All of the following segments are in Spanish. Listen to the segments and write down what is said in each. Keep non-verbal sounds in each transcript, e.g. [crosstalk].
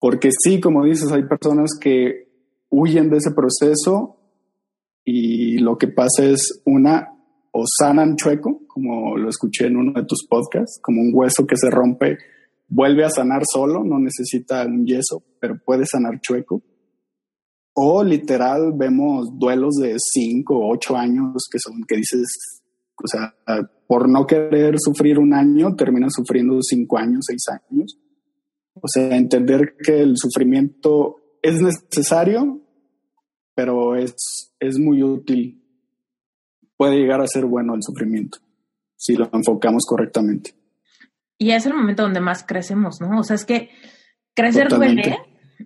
Porque sí, como dices, hay personas que huyen de ese proceso y lo que pasa es una, o sanan chueco, como lo escuché en uno de tus podcasts, como un hueso que se rompe, vuelve a sanar solo, no necesita un yeso, pero puede sanar chueco. O literal vemos duelos de cinco o ocho años que son, que dices, o sea, por no querer sufrir un año, termina sufriendo cinco años, seis años. O sea, entender que el sufrimiento es necesario, pero es, es muy útil. Puede llegar a ser bueno el sufrimiento, si lo enfocamos correctamente. Y es el momento donde más crecemos, ¿no? O sea, es que crecer duele,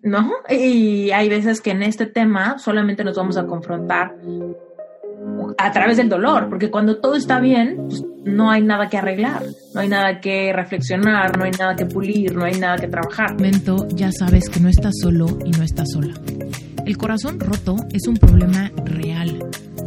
¿no? Y hay veces que en este tema solamente nos vamos a confrontar a través del dolor, porque cuando todo está bien, pues, no hay nada que arreglar, no hay nada que reflexionar, no hay nada que pulir, no hay nada que trabajar. Momento, ya sabes que no estás solo y no estás sola. El corazón roto es un problema real.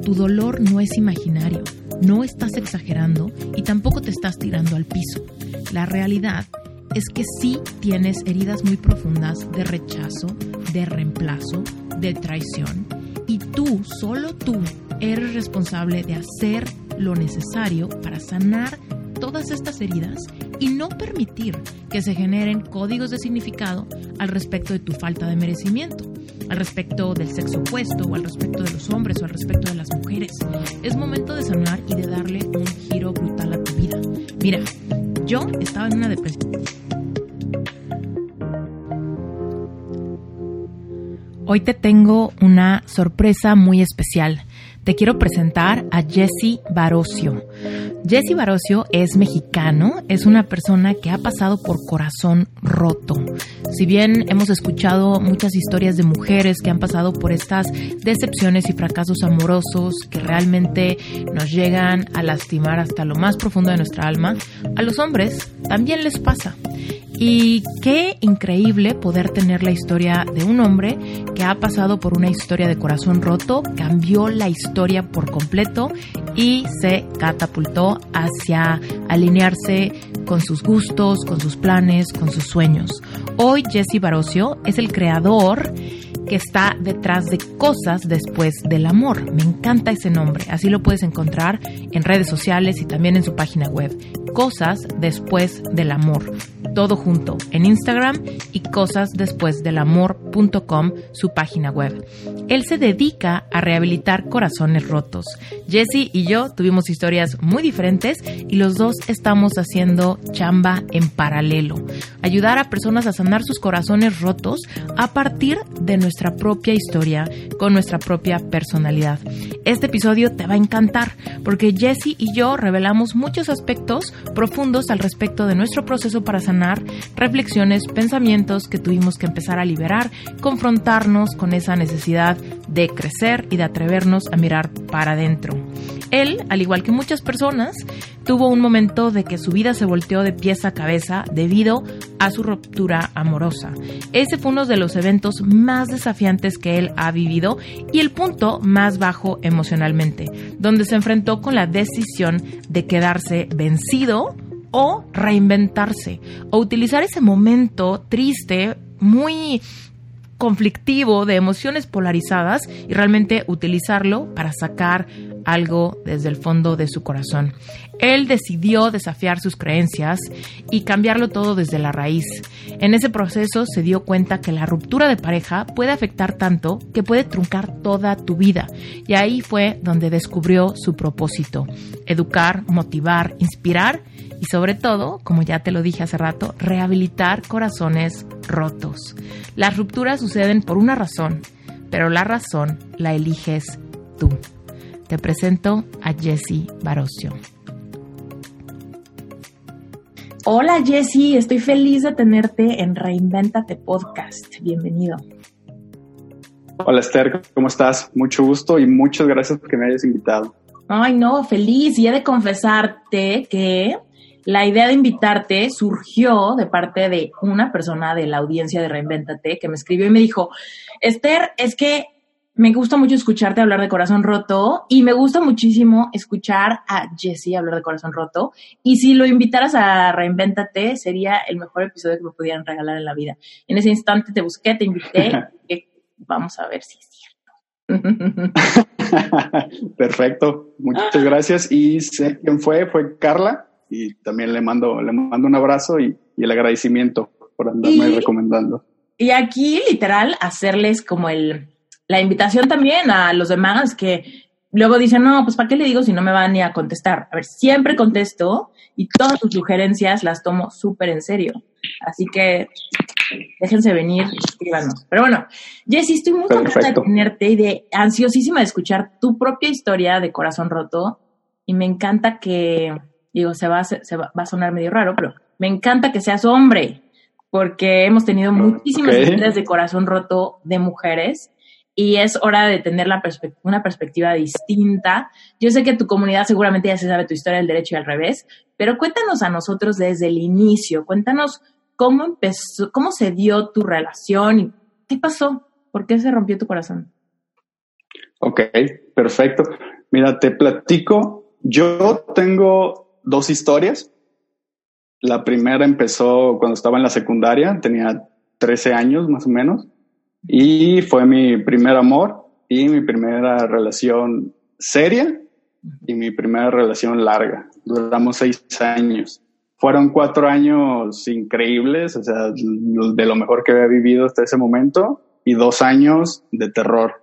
Tu dolor no es imaginario, no estás exagerando y tampoco te estás tirando al piso. La realidad es que sí tienes heridas muy profundas de rechazo, de reemplazo, de traición y tú, solo tú, eres responsable de hacer lo necesario para sanar todas estas heridas y no permitir que se generen códigos de significado al respecto de tu falta de merecimiento, al respecto del sexo opuesto o al respecto de los hombres o al respecto de las mujeres. Es momento de sanar y de darle un giro brutal a tu vida. Mira, yo estaba en una depresión. Hoy te tengo una sorpresa muy especial te quiero presentar a Jesse Barocio. Jesse Barocio es mexicano, es una persona que ha pasado por corazón roto. Si bien hemos escuchado muchas historias de mujeres que han pasado por estas decepciones y fracasos amorosos que realmente nos llegan a lastimar hasta lo más profundo de nuestra alma, a los hombres también les pasa. Y qué increíble poder tener la historia de un hombre que ha pasado por una historia de corazón roto, cambió la historia por completo y se catapultó hacia alinearse con sus gustos, con sus planes, con sus sueños. Hoy Jesse Barocio es el creador que está detrás de cosas después del amor. Me encanta ese nombre, así lo puedes encontrar en redes sociales y también en su página web. Cosas después del amor todo junto en Instagram y cosas después del amor.com, su página web. Él se dedica a rehabilitar corazones rotos. Jesse y yo tuvimos historias muy diferentes y los dos estamos haciendo chamba en paralelo. Ayudar a personas a sanar sus corazones rotos a partir de nuestra propia historia, con nuestra propia personalidad. Este episodio te va a encantar porque Jesse y yo revelamos muchos aspectos profundos al respecto de nuestro proceso para sanar reflexiones, pensamientos que tuvimos que empezar a liberar, confrontarnos con esa necesidad de crecer y de atrevernos a mirar para adentro. Él, al igual que muchas personas, tuvo un momento de que su vida se volteó de pies a cabeza debido a su ruptura amorosa. Ese fue uno de los eventos más desafiantes que él ha vivido y el punto más bajo emocionalmente, donde se enfrentó con la decisión de quedarse vencido o reinventarse o utilizar ese momento triste, muy conflictivo de emociones polarizadas y realmente utilizarlo para sacar algo desde el fondo de su corazón. Él decidió desafiar sus creencias y cambiarlo todo desde la raíz. En ese proceso se dio cuenta que la ruptura de pareja puede afectar tanto que puede truncar toda tu vida. Y ahí fue donde descubrió su propósito. Educar, motivar, inspirar y sobre todo, como ya te lo dije hace rato, rehabilitar corazones rotos. Las rupturas suceden por una razón, pero la razón la eliges tú. Te presento a Jessie Barocio. Hola Jessie, estoy feliz de tenerte en Reinventate Podcast. Bienvenido. Hola Esther, ¿cómo estás? Mucho gusto y muchas gracias por que me hayas invitado. Ay, no, feliz. Y he de confesarte que la idea de invitarte surgió de parte de una persona de la audiencia de Reinventate que me escribió y me dijo, Esther, es que me gusta mucho escucharte hablar de corazón roto y me gusta muchísimo escuchar a Jesse hablar de corazón roto. Y si lo invitaras a Reinvéntate, sería el mejor episodio que me pudieran regalar en la vida. En ese instante te busqué, te invité y [laughs] vamos a ver si es cierto. [laughs] Perfecto, muchas gracias. Y sé quién fue, fue Carla. Y también le mando, le mando un abrazo y, el agradecimiento por andarme recomendando. Y aquí, literal, hacerles como el la invitación también a los demás que luego dicen, no, pues ¿para qué le digo si no me van ni a contestar? A ver, siempre contesto y todas sus sugerencias las tomo súper en serio. Así que déjense venir, escríbanos. Pero bueno, Jessy, estoy muy contenta de tenerte y de ansiosísima de escuchar tu propia historia de corazón roto. Y me encanta que, digo, se va, se va, a sonar medio raro, pero me encanta que seas hombre, porque hemos tenido muchísimas historias de corazón roto de mujeres y es hora de tener una perspectiva distinta. Yo sé que tu comunidad seguramente ya se sabe tu historia del derecho y al revés, pero cuéntanos a nosotros desde el inicio, cuéntanos cómo empezó, cómo se dio tu relación y qué pasó, por qué se rompió tu corazón. Ok, perfecto. Mira, te platico, yo tengo dos historias. La primera empezó cuando estaba en la secundaria, tenía 13 años más o menos. Y fue mi primer amor y mi primera relación seria y mi primera relación larga. Duramos seis años. Fueron cuatro años increíbles, o sea, de lo mejor que había vivido hasta ese momento, y dos años de terror.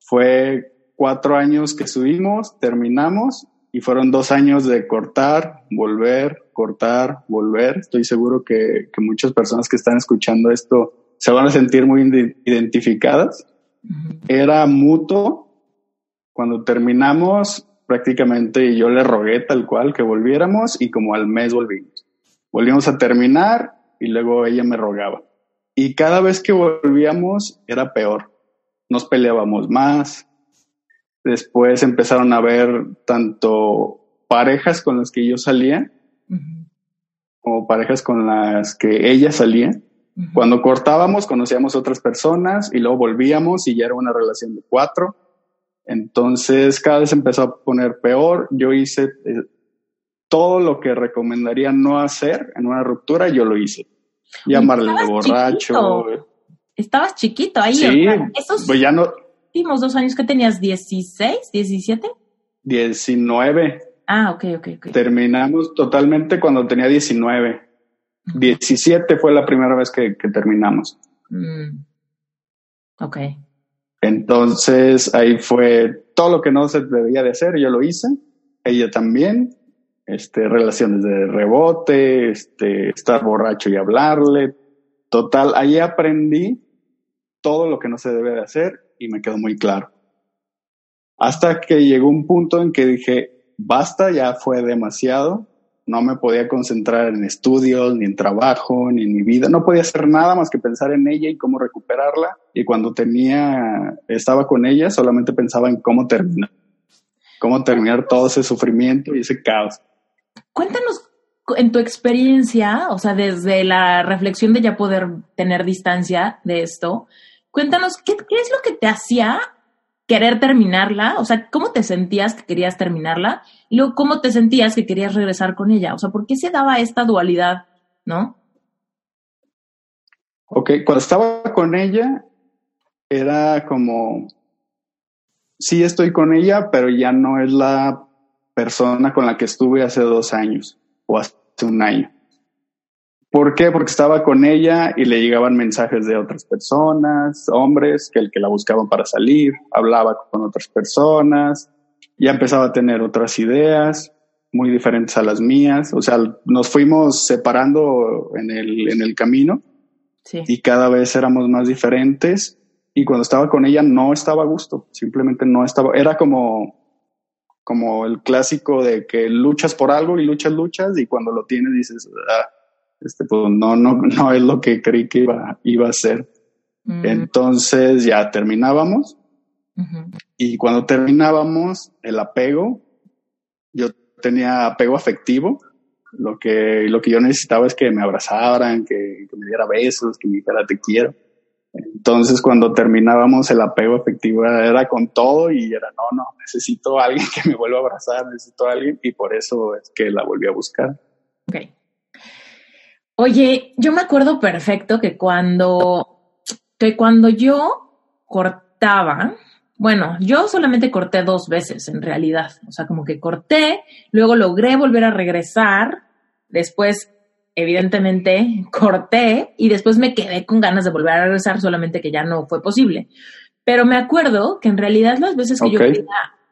Fue cuatro años que subimos, terminamos, y fueron dos años de cortar, volver, cortar, volver. Estoy seguro que, que muchas personas que están escuchando esto se van a sentir muy identificadas. Era mutuo. Cuando terminamos, prácticamente yo le rogué tal cual que volviéramos y como al mes volvimos. Volvimos a terminar y luego ella me rogaba. Y cada vez que volvíamos era peor. Nos peleábamos más. Después empezaron a ver tanto parejas con las que yo salía como parejas con las que ella salía cuando cortábamos, conocíamos otras personas y luego volvíamos y ya era una relación de cuatro. Entonces cada vez empezó a poner peor. Yo hice eh, todo lo que recomendaría no hacer en una ruptura, yo lo hice. Llamarle de borracho. Estabas chiquito ahí. Sí, pues ya no. Últimos dos años que tenías, 16, 17? 19. Ah, ok, ok, ok. Terminamos totalmente cuando tenía 19. 17 fue la primera vez que, terminamos. Mm. Ok. Entonces ahí fue todo lo que no se debía de hacer, yo lo hice, ella también, este, relaciones de rebote, este, estar borracho y hablarle, total, ahí aprendí todo lo que no se debe de hacer y me quedó muy claro. Hasta que llegó un punto en que dije, basta, ya fue demasiado, no me podía concentrar en estudios, ni en trabajo, ni en mi vida. No podía hacer nada más que pensar en ella y cómo recuperarla. Y cuando tenía, estaba con ella, solamente pensaba en cómo terminar. Cómo terminar todo ese sufrimiento y ese caos. Cuéntanos en tu experiencia, o sea, desde la reflexión de ya poder tener distancia de esto, cuéntanos qué, qué es lo que te hacía querer terminarla, o sea, ¿cómo te sentías que querías terminarla? Y luego, ¿cómo te sentías que querías regresar con ella? O sea, ¿por qué se daba esta dualidad, no? Ok, cuando estaba con ella, era como, sí estoy con ella, pero ya no es la persona con la que estuve hace dos años o hace un año. ¿Por qué? Porque estaba con ella y le llegaban mensajes de otras personas, hombres, que el que la buscaban para salir, hablaba con otras personas, ya empezaba a tener otras ideas muy diferentes a las mías. O sea, nos fuimos separando en el, en el camino y cada vez éramos más diferentes. Y cuando estaba con ella no estaba a gusto, simplemente no estaba, era como, como el clásico de que luchas por algo y luchas, luchas y cuando lo tienes dices, ah, este, pues no, no, [laughs] no es lo que creí que iba, iba a ser. Mm. Entonces ya terminábamos. Y cuando terminábamos, el apego, yo tenía apego afectivo. Lo que, lo que yo necesitaba es que me abrazaran, que, me diera besos, que me dijera te quiero. Entonces, cuando terminábamos, el apego efectivo era con todo y era, no, no, necesito a alguien [laughs] que me vuelva a abrazar, necesito a alguien y por eso es que la volví a buscar. Ok. Oye, yo me acuerdo perfecto que cuando, que cuando yo cortaba, bueno, yo solamente corté dos veces en realidad, o sea, como que corté, luego logré volver a regresar, después evidentemente corté y después me quedé con ganas de volver a regresar, solamente que ya no fue posible. Pero me acuerdo que en realidad las veces que yo quería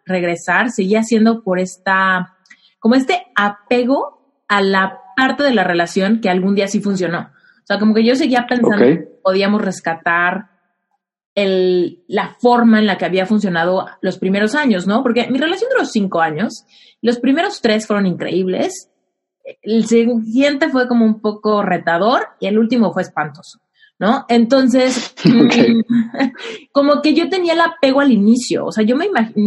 regresar seguía siendo por esta, como este apego a la parte de la relación que algún día sí funcionó. O sea, como que yo seguía pensando que podíamos rescatar el, la forma en la que había funcionado los primeros años, ¿no? Porque mi relación duró cinco años, los primeros tres fueron increíbles el siguiente fue como un poco retador y el último fue espantoso, ¿no? Entonces, [laughs] mm, [laughs] como que yo tenía el apego al inicio, o sea, yo me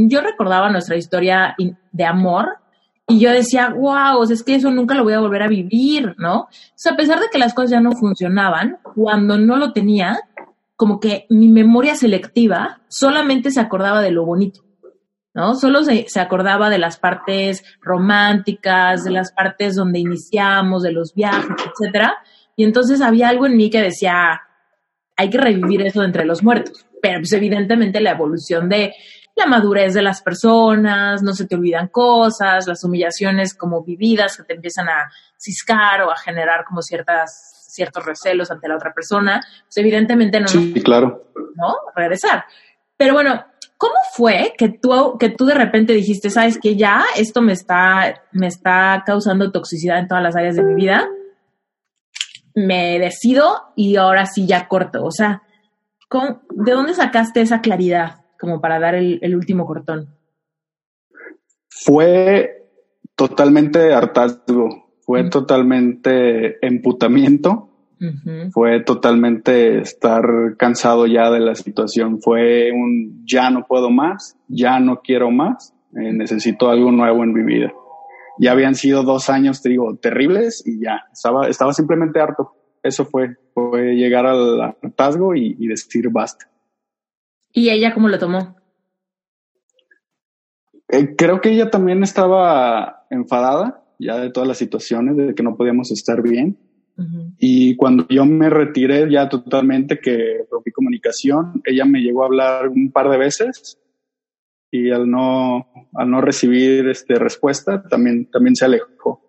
yo recordaba nuestra historia de amor y yo decía, wow, es que eso nunca lo voy a volver a vivir, ¿no? O a pesar de que las cosas ya no funcionaban, cuando no lo tenía, como que mi memoria selectiva solamente se acordaba de lo bonito. ¿no? Solo se, acordaba de las partes románticas, de las partes donde iniciamos, de los viajes, etcétera. Y entonces había algo en mí que decía, hay que revivir eso entre los muertos. Pero pues evidentemente la evolución de la madurez de las personas, no se te olvidan cosas, las humillaciones como vividas que te empiezan a ciscar o a generar como ciertas, ciertos recelos ante la otra persona, pues evidentemente no. Sí, claro. ¿No? Regresar. Pero bueno, ¿Cómo fue que tú, que tú de repente dijiste, sabes que ya esto me está, me está causando toxicidad en todas las áreas de mi vida? Me decido y ahora sí ya corto. O sea, ¿de dónde sacaste esa claridad como para dar el, último cortón? Fue totalmente hartazgo, fue totalmente emputamiento fue totalmente estar cansado ya de la situación. Fue un ya no puedo más, ya no quiero más, eh, necesito algo nuevo en mi vida. Ya habían sido dos años, te digo, terribles y ya, estaba, estaba simplemente harto. Eso fue, fue llegar al hartazgo y, y decir basta. ¿Y ella cómo lo tomó? Eh, creo que ella también estaba enfadada ya de todas las situaciones, de que no podíamos estar bien. Y cuando yo me retiré ya totalmente, que rompí comunicación, ella me llegó a hablar un par de veces y al no, al no recibir este, respuesta, también, también se alejó.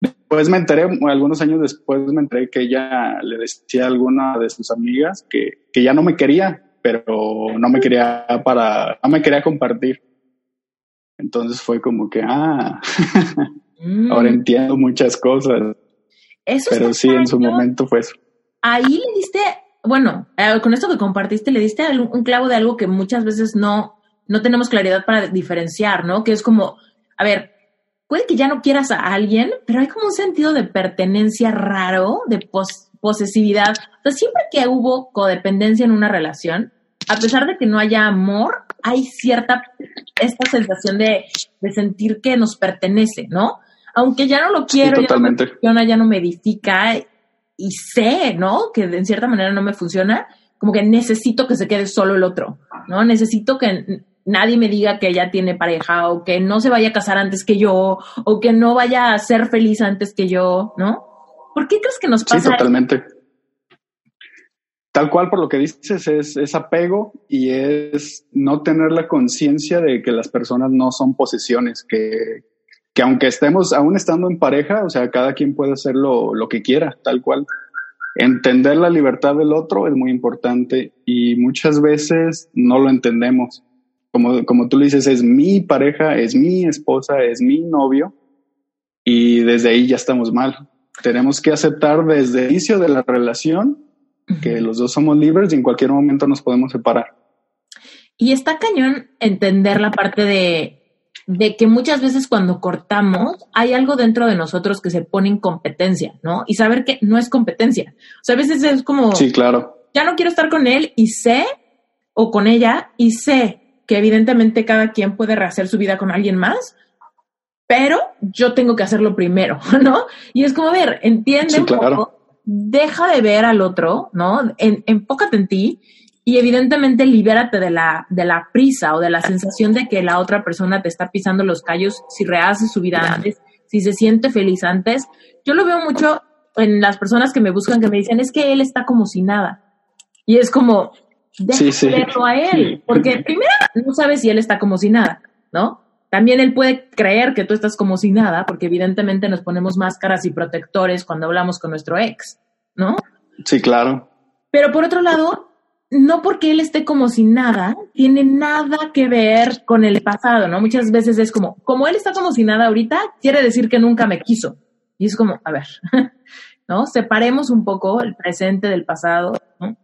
Después me enteré, algunos años después me enteré que ella le decía a alguna de sus amigas que, que ya no me quería, pero no me quería para, no me quería compartir. Entonces fue como que, ah, [laughs] ahora mm. entiendo muchas cosas. Pero sí, en su momento fue eso. Ahí le diste, bueno, eh, con esto que compartiste, le diste un clavo de algo que muchas veces no, no tenemos claridad para diferenciar, ¿no? Que es como, a ver, puede que ya no quieras a alguien, pero hay como un sentido de pertenencia raro, de posesividad. O sea, siempre que hubo codependencia en una relación, a pesar de que no haya amor, hay cierta, esta sensación de, de sentir que nos pertenece, ¿no? aunque ya no lo quiero, ya, no funciona, ya no me edifica y sé, ¿no? Que en cierta manera no me funciona, como que necesito que se quede solo el otro, ¿no? Necesito que nadie me diga que ella tiene pareja o que no se vaya a casar antes que yo o que no vaya a ser feliz antes que yo, ¿no? ¿Por qué crees que nos pasa? Sí, totalmente. Tal cual por lo que dices es, es apego y es no tener la conciencia de que las personas no son posesiones, que, que aunque estemos aún estando en pareja, o sea, cada quien puede hacer lo, que quiera, tal cual. Entender la libertad del otro es muy importante y muchas veces no lo entendemos. Como, como tú le dices, es mi pareja, es mi esposa, es mi novio y desde ahí ya estamos mal. Tenemos que aceptar desde el inicio de la relación que los dos somos libres y en cualquier momento nos podemos separar. Y está cañón entender la parte de de que muchas veces cuando cortamos hay algo dentro de nosotros que se pone en competencia, ¿no? Y saber que no es competencia. O sea, a veces es como... Sí, claro. Ya no quiero estar con él y sé, o con ella, y sé que evidentemente cada quien puede rehacer su vida con alguien más, pero yo tengo que hacerlo primero, [laughs] ¿no? Y es como, a ver, entiende un poco deja de ver al otro, ¿no? En, enfócate en ti y evidentemente libérate de la, de la prisa o de la sensación de que la otra persona te está pisando los callos si rehace su vida antes, si se siente feliz antes. Yo lo veo mucho en las personas que me buscan que me dicen, es que él está como si nada. Y es como, déjalo a él, porque primero no sabes si él está como si nada, ¿no? También él puede creer que tú estás como si nada, porque evidentemente nos ponemos máscaras y protectores cuando hablamos con nuestro ex, ¿no? Sí, claro. Pero por otro lado, no porque él esté como si nada, tiene nada que ver con el pasado, ¿no? Muchas veces es como, como él está como si nada ahorita, quiere decir que nunca me quiso. Y es como, a ver, [laughs] ¿no? Separemos un poco el presente del pasado, ¿no?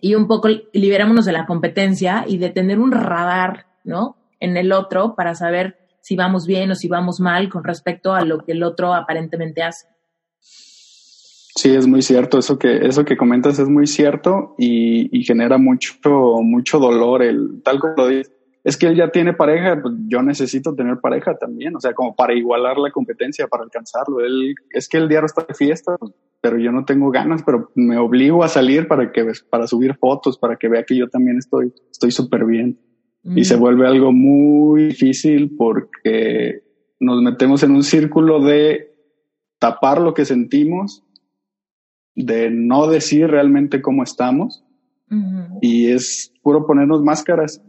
Y un poco liberémonos de la competencia y de tener un radar, ¿no? En el otro para saber si vamos bien o si vamos mal con respecto a lo que el otro aparentemente hace. Sí, es muy cierto. Eso que, eso que comentas es muy cierto y, genera mucho, mucho dolor. El, tal como lo dices, es que él ya tiene pareja, pues yo necesito tener pareja también. O sea, como para igualar la competencia, para alcanzarlo. Él, es que el diario está de fiesta, pero yo no tengo ganas, pero me obligo a salir para que, para subir fotos, para que vea que yo también estoy, estoy súper bien. Y se vuelve algo muy difícil porque nos metemos en un círculo de tapar lo que sentimos, de no decir realmente cómo estamos. Y es puro ponernos máscaras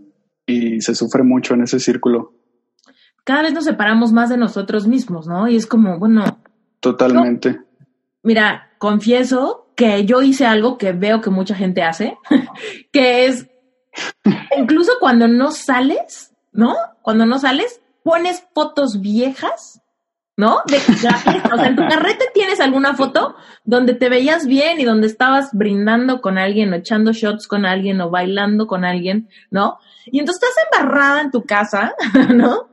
y se sufre mucho en ese círculo. Cada vez nos separamos más de nosotros mismos, ¿no? Y es como, bueno. Totalmente. mira, confieso que yo hice algo que veo que mucha gente hace, [laughs] que es [laughs] Incluso cuando no sales, ¿no? Cuando no sales, pones fotos viejas, ¿no? De O sea, en tu carrete tienes alguna foto donde te veías bien y donde estabas brindando con alguien o echando shots con alguien o bailando con alguien, ¿no? Y entonces estás embarrada en tu casa, [laughs] ¿no?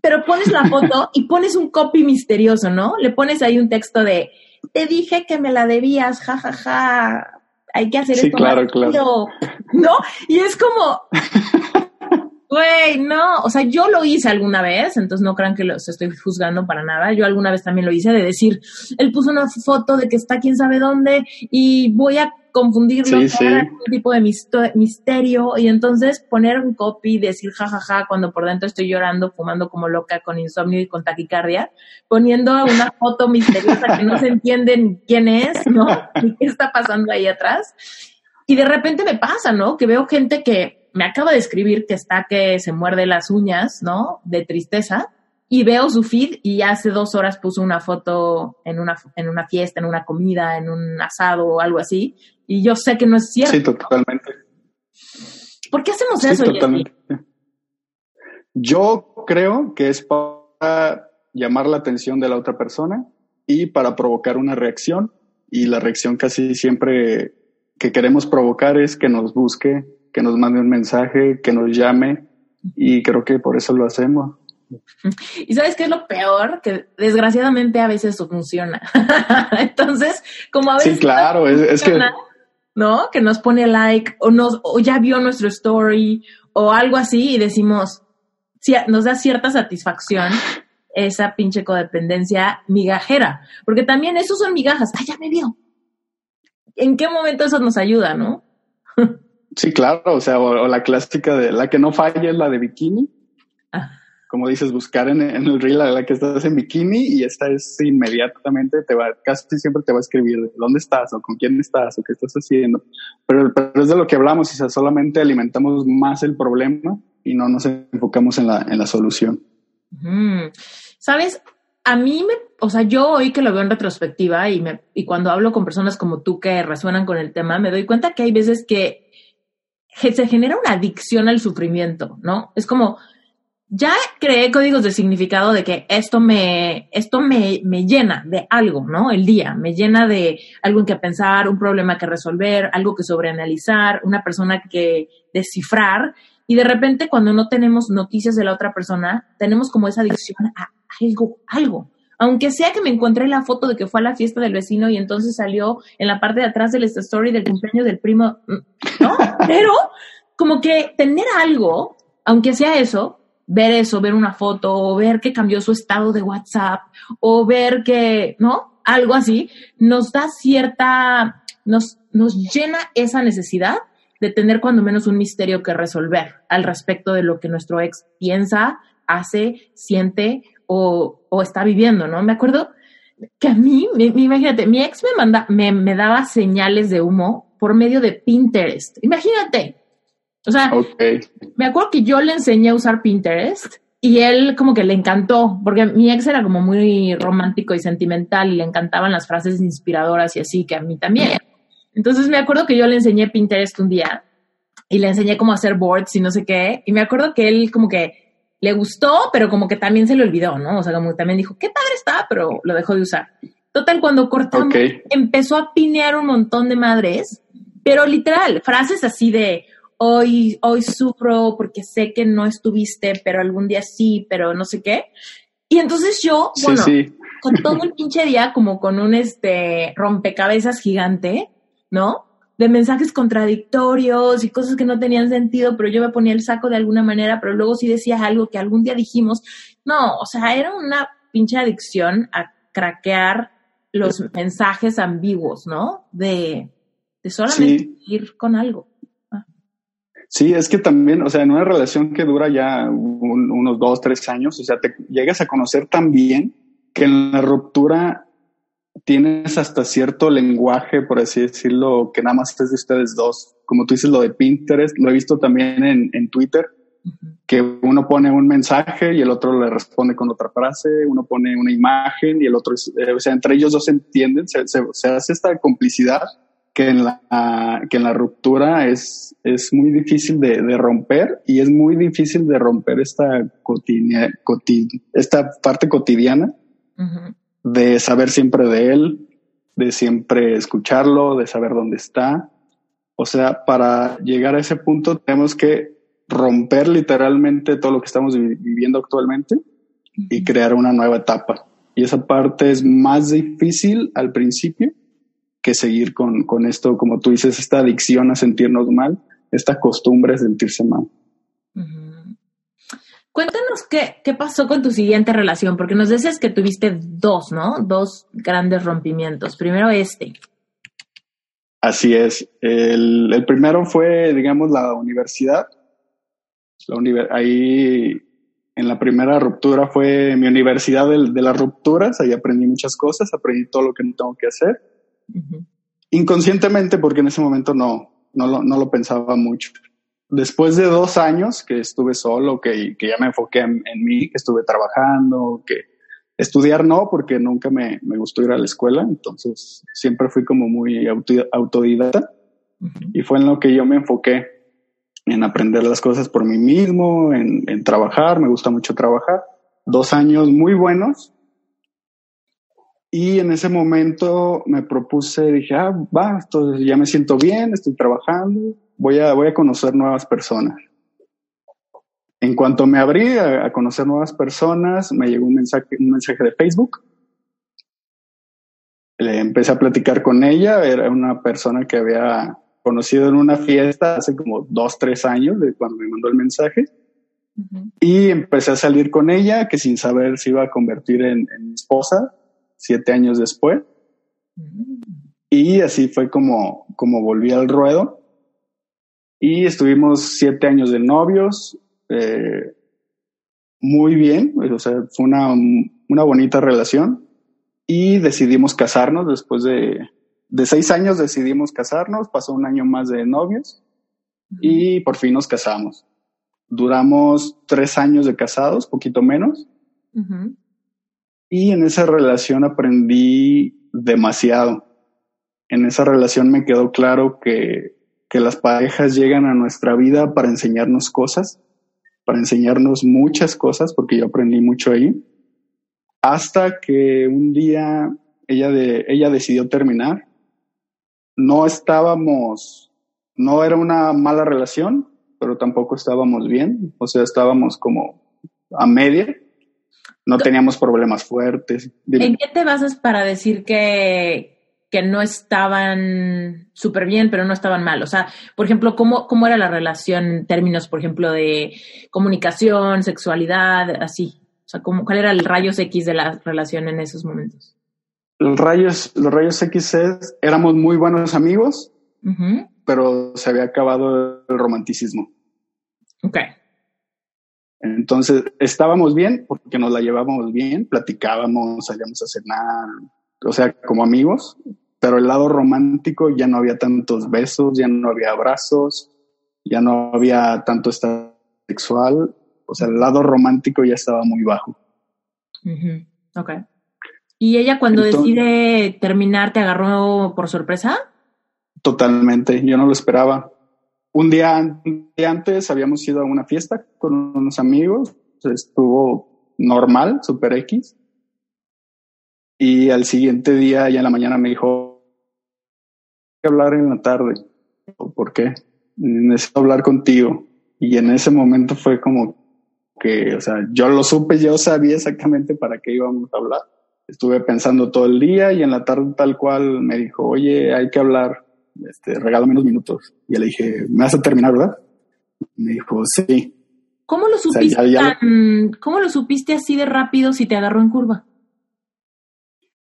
Pero pones la foto y pones un copy misterioso, ¿no? Le pones ahí un texto de, te dije que me la debías, jajaja, ja, ja hay que hacer sí, claro, claro. ¿no? Y es como, [laughs] güey, no, o sea, yo lo hice alguna vez, entonces no crean que los estoy juzgando para nada. Yo alguna vez también lo hice de decir, él puso una foto de que está quién sabe dónde y voy a confundirlo con un tipo de misterio y entonces poner un copy, decir jajaja cuando por dentro estoy llorando, fumando como loca con insomnio y con taquicardia, poniendo una foto misteriosa que no se entiende quién es, ¿no? [laughs] Ni qué está pasando ahí atrás. Y de repente me pasa, ¿no? Que veo gente que me acaba de escribir que está que se muerde las uñas, ¿no? De tristeza y veo su feed y hace dos horas puso una foto en una, en una fiesta, en una comida, en un asado o algo así, y yo sé que no es cierto. Sí, totalmente. ¿Por qué hacemos eso? Totalmente. Yo creo que es para llamar la atención de la otra persona y para provocar una reacción, y la reacción casi siempre que queremos provocar es que nos busque, que nos mande un mensaje, que nos llame, y creo que por eso lo hacemos. [laughs] Y sabes qué es lo peor? Que desgraciadamente a veces funciona. [laughs] Entonces, como a veces... Sí, claro, es, que... ¿No? Que nos pone like o, nos, o ya vio nuestro story o algo así y decimos, nos da cierta satisfacción esa pinche codependencia migajera. Porque también esos son migajas. ¡Ah, ya me vio! ¿En qué momento eso nos ayuda, no? [laughs] sí, claro. O sea, o, la clásica de la que no falla es la de bikini. Como dices, buscar en, el reel a la que estás en bikini y esta es inmediatamente, te va, casi siempre te va a escribir dónde estás o con quién estás o qué estás haciendo. Pero, es de lo que hablamos, o sea, solamente alimentamos más el problema y no nos enfocamos en la, en la solución. Sabes, a mí me, o sea, yo hoy que lo veo en retrospectiva y, me, y cuando hablo con personas como tú que resuenan con el tema, me doy cuenta que hay veces que se genera una adicción al sufrimiento, ¿no? Es como, ya creé códigos de significado de que esto me, esto me, me llena de algo, ¿no? El día, me llena de algo en que pensar, un problema que resolver, algo que sobreanalizar, una persona que descifrar. Y de repente cuando no tenemos noticias de la otra persona, tenemos como esa adicción a algo, algo. Aunque sea que me encontré la foto de que fue a la fiesta del vecino y entonces salió en la parte de atrás del story del cumpleaños del primo, ¿no? [laughs] Pero como que tener algo, aunque sea eso, ver eso, ver una foto, o ver que cambió su estado de WhatsApp, o ver que, ¿no? algo así, nos da cierta, nos, nos llena esa necesidad de tener cuando menos un misterio que resolver al respecto de lo que nuestro ex piensa, hace, siente o, o está viviendo, ¿no? Me acuerdo que a mí, imagínate, mi ex me, manda, me, me, daba señales de humo por medio de Pinterest. Imagínate. O sea, me acuerdo que yo le enseñé a usar Pinterest y él como que le encantó, porque mi ex era como muy romántico y sentimental y le encantaban las frases inspiradoras y así, que a mí también. Entonces me acuerdo que yo le enseñé Pinterest un día y le enseñé cómo hacer boards y no sé qué. Y me acuerdo que él como que le gustó, pero como que también se le olvidó, ¿no? O sea, como que también dijo, qué padre está, pero lo dejó de usar. Total, cuando cortamos, empezó a pinear un montón de madres, pero literal, frases así de, hoy, hoy sufro porque sé que no estuviste, pero algún día sí, pero no sé qué. Y entonces yo, bueno, con todo [laughs] el pinche día, como con un este rompecabezas gigante, ¿no? de mensajes contradictorios y cosas que no tenían sentido, pero yo me ponía el saco de alguna manera, pero luego sí decías algo que algún día dijimos. No, o sea, era una pinche adicción a craquear los mensajes ambiguos, ¿no? De, de solamente ir con algo. Sí, es que también, o sea, en una relación que dura ya unos dos, tres años, o sea, te llegas a conocer tan bien que en la ruptura tienes hasta cierto lenguaje, por así decirlo, que nada más es de ustedes dos. Como tú dices, lo de Pinterest, lo he visto también en, en Twitter, que uno pone un mensaje y el otro le responde con otra frase, uno pone una imagen y el otro, eh, o sea, entre ellos dos se entienden, se, se, hace esta complicidad que en la, que en la ruptura es, es muy difícil de, de romper y es muy difícil de romper esta, cotidiana, esta parte cotidiana de saber siempre de él, de siempre escucharlo, de saber dónde está. O sea, para llegar a ese punto tenemos que romper literalmente todo lo que estamos viviendo actualmente y crear una nueva etapa. Y esa parte es más difícil al principio que seguir con, con esto, como tú dices, esta adicción a sentirnos mal, esta costumbre de sentirse mal. Cuéntanos qué, qué pasó con tu siguiente relación, porque nos dices que tuviste dos, ¿no? Dos grandes rompimientos. Primero este. Así es. El, el primero fue, digamos, la universidad. La ahí, en la primera ruptura fue mi universidad de, de, las rupturas. Ahí aprendí muchas cosas, aprendí todo lo que no tengo que hacer. Inconscientemente, porque en ese momento no, no, lo, no lo pensaba mucho. Después de dos años que estuve solo, que, que ya me enfoqué en, mí, que estuve trabajando, que estudiar no, porque nunca me, me, gustó ir a la escuela, entonces siempre fui como muy autodidacta. Y fue en lo que yo me enfoqué, en aprender las cosas por mí mismo, en, en trabajar, me gusta mucho trabajar, dos años muy buenos. Y en ese momento me propuse, dije, ah, va, entonces ya me siento bien, estoy trabajando, voy a, voy a conocer nuevas personas. En cuanto me abrí a, conocer nuevas personas, me llegó un mensaje, un mensaje de Facebook. Le empecé a platicar con ella, era una persona que había conocido en una fiesta hace como dos, tres años de cuando me mandó el mensaje. Y empecé a salir con ella, que sin saber se iba a convertir en, en esposa siete años después. Y así fue como, como volví al ruedo. Y estuvimos siete años de novios, eh, muy bien, o sea, fue una, una, bonita relación. Y decidimos casarnos después de, de seis años decidimos casarnos, pasó un año más de novios y por fin nos casamos. Duramos tres años de casados, poquito menos. Y en esa relación aprendí demasiado. En esa relación me quedó claro que que las parejas llegan a nuestra vida para enseñarnos cosas, para enseñarnos muchas cosas, porque yo aprendí mucho ahí, hasta que un día ella, de, ella decidió terminar. No estábamos, no era una mala relación, pero tampoco estábamos bien, o sea, estábamos como a media, no teníamos problemas fuertes. ¿En qué te basas para decir que, que no estaban súper bien, pero no estaban mal. O sea, por ejemplo, ¿cómo, ¿cómo era la relación en términos, por ejemplo, de comunicación, sexualidad, así? O sea, ¿cómo, ¿cuál era el rayos X de la relación en esos momentos? los rayos, los rayos X éramos muy buenos amigos, pero se había acabado el romanticismo. Ok. Entonces estábamos bien porque nos la llevábamos bien, platicábamos, salíamos a cenar, o sea, como amigos, pero el lado romántico ya no había tantos besos, ya no había abrazos, ya no había tanto estado sexual, o sea, el lado romántico ya estaba muy bajo. Ok. ¿Y ella cuando decide terminar te agarró por sorpresa? Totalmente, yo no lo esperaba. Un día, antes habíamos ido a una fiesta con unos amigos, estuvo normal, super X. Y al siguiente día, ya en la mañana, me dijo, que hablar en la tarde. ¿Por qué? Necesito hablar contigo. Y en ese momento fue como que, o sea, yo lo supe, yo sabía exactamente para qué íbamos a hablar. Estuve pensando todo el día y en la tarde tal cual me dijo, oye, hay que hablar este, regálame unos minutos. Y le dije, ¿me vas a terminar, verdad? Me dijo, sí. ¿Cómo lo supiste ¿Cómo lo supiste así de rápido si te agarró en curva?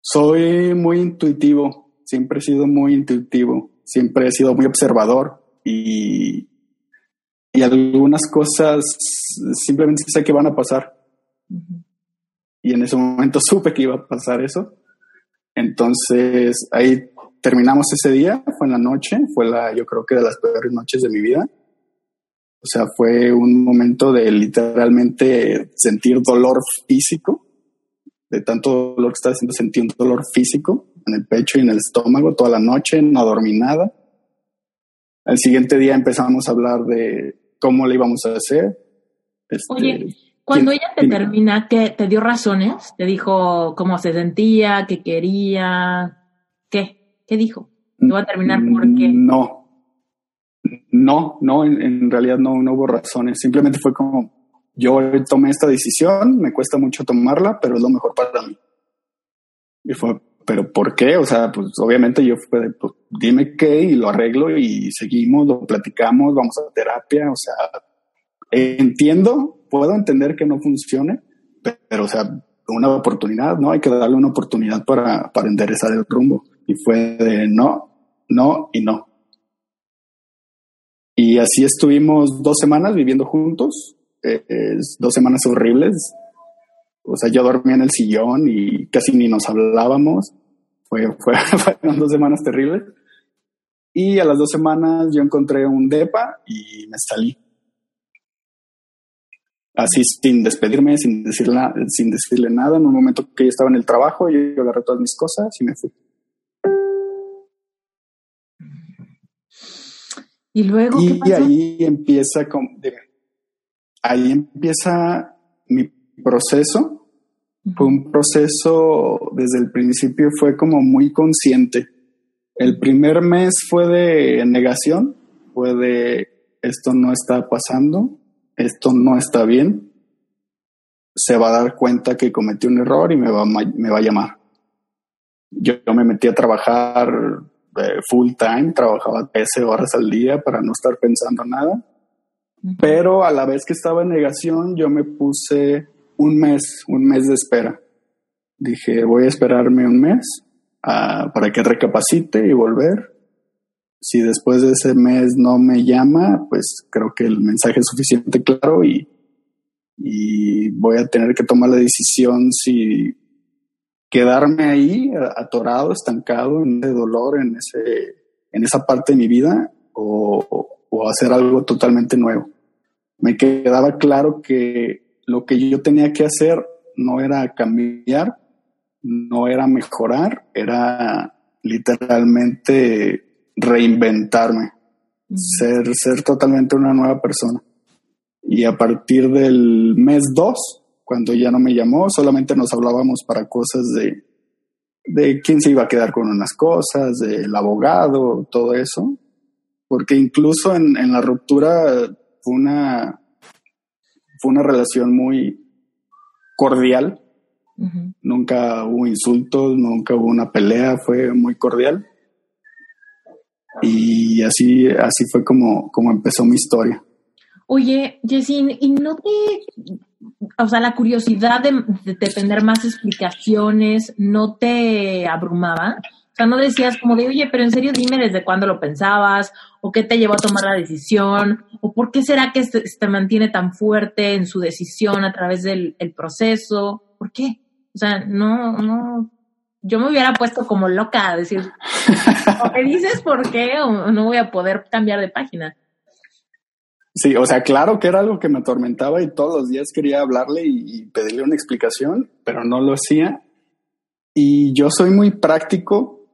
Soy muy intuitivo, siempre he sido muy intuitivo, siempre he sido muy observador y, y algunas cosas simplemente sé que van a pasar. Y en ese momento supe que iba a pasar eso. Entonces ahí terminamos ese día, fue en la noche, fue la, yo creo que de las peores noches de mi vida. O sea, fue un momento de literalmente sentir dolor físico, de tanto dolor que estaba haciendo, sentí un dolor físico en el pecho y en el estómago toda la noche, no dormí nada. Al siguiente día empezamos a hablar de cómo le íbamos a hacer. Este, Oye, cuando ella te termina, ¿qué, ¿te dio razones? ¿Te dijo cómo se sentía, qué quería? ¿Qué? ¿Qué dijo? ¿No va a terminar por qué? No. No, no, en, realidad no, no hubo razones. Simplemente fue como, yo tomé esta decisión, me cuesta mucho tomarla, pero es lo mejor para mí. Y fue, ¿pero por qué? O sea, pues obviamente yo fue, pues dime qué y lo arreglo y seguimos, lo platicamos, vamos a terapia. O sea, entiendo, puedo entender que no funcione, pero o sea, una oportunidad, ¿no? Hay que darle una oportunidad para, para enderezar el rumbo. Y fue de no, no y no. Y así estuvimos dos semanas viviendo juntos, eh, dos semanas horribles. O sea, yo dormía en el sillón y casi ni nos hablábamos. Fue, [laughs] fue, fueron dos semanas terribles. Y a las dos semanas yo encontré un DEPA y me salí. Así sin despedirme, sin decirle, sin decirle nada. En un momento que yo estaba en el trabajo, yo agarré todas mis cosas y me fui. Y luego, y ahí empieza, con, ahí empieza mi proceso. Fue un proceso, desde el principio fue como muy consciente. El primer mes fue de negación, fue de esto no está pasando, esto no está bien. Se va a dar cuenta que cometí un error y me va, me va a llamar. Yo, yo me metí a trabajar full time, trabajaba 13 horas al día para no estar pensando nada. Pero a la vez que estaba en negación, yo me puse un mes, un mes de espera. Dije, voy a esperarme un mes ah, para que recapacite y volver. Si después de ese mes no me llama, pues creo que el mensaje es suficiente claro y, y voy a tener que tomar la decisión si quedarme ahí atorado, estancado en ese dolor, en, ese, en esa parte de mi vida o, o hacer algo totalmente nuevo. Me quedaba claro que lo que yo tenía que hacer no era cambiar, no era mejorar, era literalmente reinventarme, ser, ser totalmente una nueva persona. Y a partir del mes 2, cuando ya no me llamó, solamente nos hablábamos para cosas de, de quién se iba a quedar con unas cosas, del abogado, todo eso. Porque incluso en, en la ruptura fue una, fue una relación muy cordial. Nunca hubo insultos, nunca hubo una pelea, fue muy cordial. Y así, así fue como, como empezó mi historia. Oye, Jessin, ¿y no te o sea, la curiosidad de, tener más explicaciones no te abrumaba? O sea, no decías como de, oye, pero en serio dime desde cuándo lo pensabas, o qué te llevó a tomar la decisión, o por qué será que se, se mantiene tan fuerte en su decisión a través del proceso, ¿por qué? O sea, no, no, yo me hubiera puesto como loca a decir, o me dices por qué, o no voy a poder cambiar de página. Sí, o sea, claro que era algo que me atormentaba y todos los días quería hablarle y, pedirle una explicación, pero no lo hacía. Y yo soy muy práctico,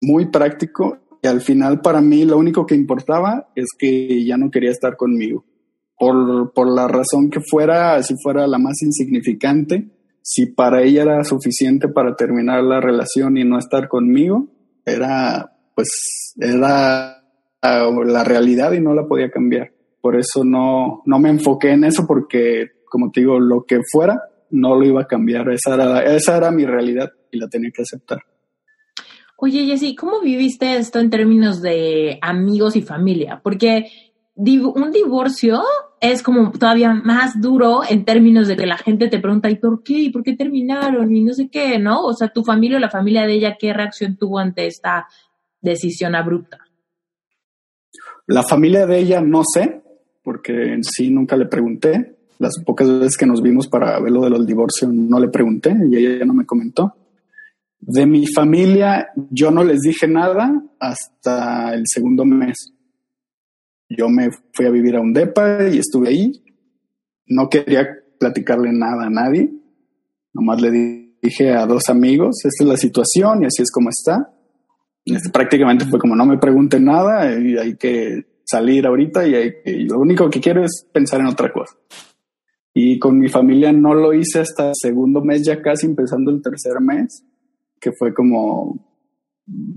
muy práctico, y al final para mí lo único que importaba es que ya no quería estar conmigo. Por, por la razón que fuera, si fuera la más insignificante, si para ella era suficiente para terminar la relación y no estar conmigo, era, pues, era la realidad y no la podía cambiar. Por eso no, no me enfoqué en eso porque, como te digo, lo que fuera no lo iba a cambiar. Esa era, esa era mi realidad y la tenía que aceptar. Oye, Jessy, ¿cómo viviste esto en términos de amigos y familia? Porque un divorcio es como todavía más duro en términos de que la gente te pregunta, ¿y por qué? ¿Y por qué terminaron? Y no sé qué, ¿no? O sea, tu familia o la familia de ella, ¿qué reacción tuvo ante esta decisión abrupta? La familia de ella no sé, porque en sí nunca le pregunté. Las pocas veces que nos vimos para ver lo de los no le pregunté y ella no me comentó. De mi familia yo no les dije nada hasta el segundo mes. Yo me fui a vivir a un DEPA y estuve ahí. No quería platicarle nada a nadie. Nomás le dije a dos amigos, esta es la situación y así es como está prácticamente fue como no me pregunten nada y hay que salir ahorita y, lo único que quiero es pensar en otra cosa. Y con mi familia no lo hice hasta el segundo mes, ya casi empezando el tercer mes, que fue como,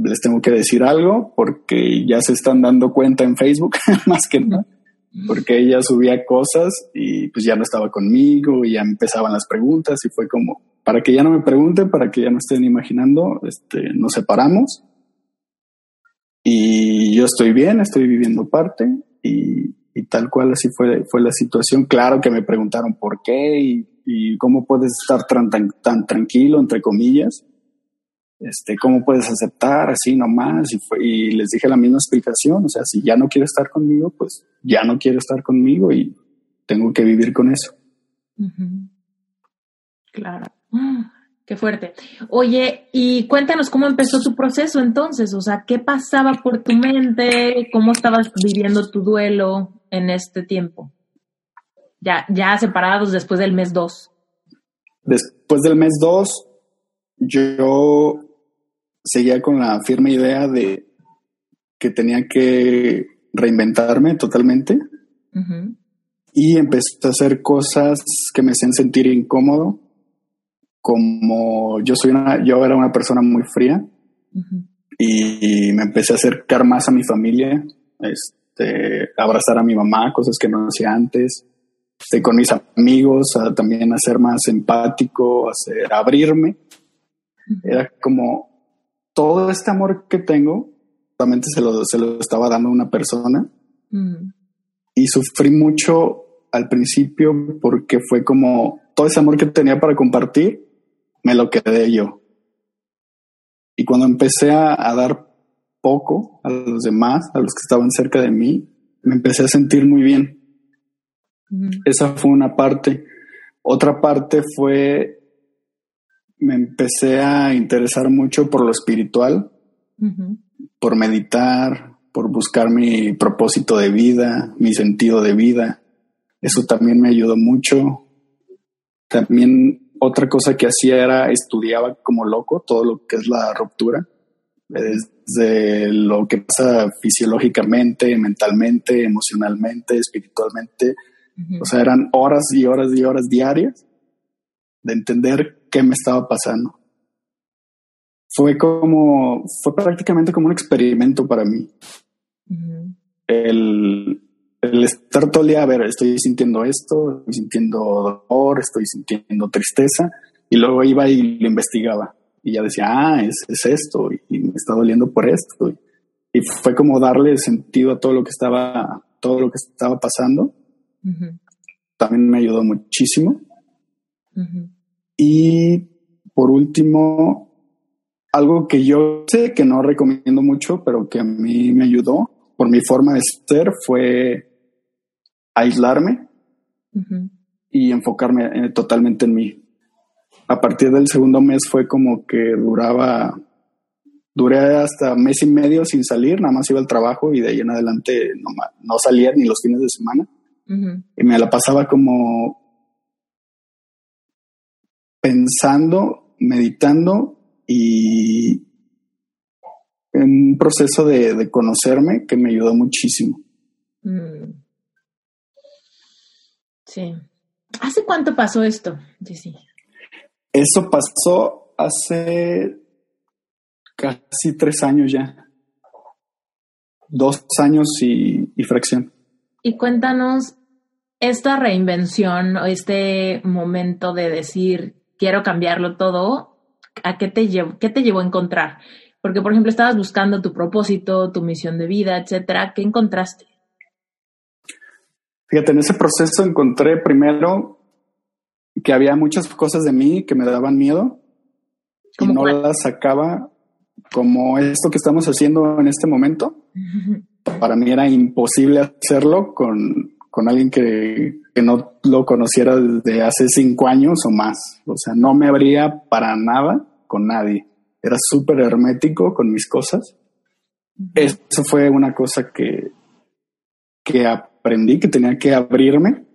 les tengo que decir algo porque ya se están dando cuenta en Facebook, [laughs] más que nada, porque ella subía cosas y pues ya no estaba conmigo y ya empezaban las preguntas y fue como, para que ya no me pregunten, para que ya no estén imaginando, este, nos separamos y yo estoy bien, estoy viviendo parte y, tal cual así fue, fue la situación. Claro que me preguntaron por qué y, cómo puedes estar tan, tan, tranquilo, entre comillas. Este, cómo puedes aceptar así nomás y, fue, y les dije la misma explicación, o sea, si ya no quiere estar conmigo, pues ya no quiere estar conmigo y tengo que vivir con eso. Claro. Qué fuerte. Oye, y cuéntanos cómo empezó tu proceso entonces, o sea, ¿qué pasaba por tu mente? ¿Cómo estabas viviendo tu duelo en este tiempo? Ya, ya separados después del mes 2. Después del mes 2, yo seguía con la firme idea de que tenía que reinventarme totalmente. Y empecé a hacer cosas que me hacían sentir incómodo como yo soy una, yo era una persona muy fría y, me empecé a acercar más a mi familia, este, abrazar a mi mamá, cosas que no hacía antes, este, con mis amigos, a, también a ser más empático, a ser, abrirme. Era como todo este amor que tengo, realmente se lo, se lo estaba dando a una persona. Y sufrí mucho al principio porque fue como todo ese amor que tenía para compartir me lo quedé yo. Y cuando empecé a, dar poco a los demás, a los que estaban cerca de mí, me empecé a sentir muy bien. Esa fue una parte. Otra parte fue, me empecé a interesar mucho por lo espiritual, por meditar, por buscar mi propósito de vida, mi sentido de vida. Eso también me ayudó mucho. También otra cosa que hacía era estudiaba como loco todo lo que es la ruptura, desde lo que pasa fisiológicamente, mentalmente, emocionalmente, espiritualmente. O sea, eran horas y horas y horas diarias de entender qué me estaba pasando. Fue como, fue prácticamente como un experimento para mí. El el estar todo el día, a ver, estoy sintiendo esto, estoy sintiendo dolor, estoy sintiendo tristeza, y luego iba y lo investigaba. Y ya decía, ah, es, es esto, y, me está doliendo por esto. Y, fue como darle sentido a todo lo que estaba, todo lo que estaba pasando. también me ayudó muchísimo. Y por último, algo que yo sé que no recomiendo mucho, pero que a mí me ayudó por mi forma de ser fue aislarme y enfocarme totalmente en mí. A partir del segundo mes fue como que duraba, duré hasta mes y medio sin salir, nada más iba al trabajo y de ahí en adelante no, no salía ni los fines de semana. Y me la pasaba como pensando, meditando y en un proceso de, conocerme que me ayudó muchísimo. Mm. Sí. ¿Hace cuánto pasó esto, Jessy? Eso pasó hace casi tres años ya. Dos años y, y fracción. Y cuéntanos esta reinvención o este momento de decir quiero cambiarlo todo, ¿a qué te llevó, qué te llevó a encontrar? Porque, por ejemplo, estabas buscando tu propósito, tu misión de vida, etcétera. ¿Qué encontraste? Fíjate, en ese proceso encontré primero que había muchas cosas de mí que me daban miedo y no las sacaba como esto que estamos haciendo en este momento. Para mí era imposible hacerlo con, con alguien que, que, no lo conociera desde hace cinco años o más. O sea, no me abría para nada con nadie. Era súper hermético con mis cosas. Eso fue una cosa que, que aprendí que tenía que abrirme,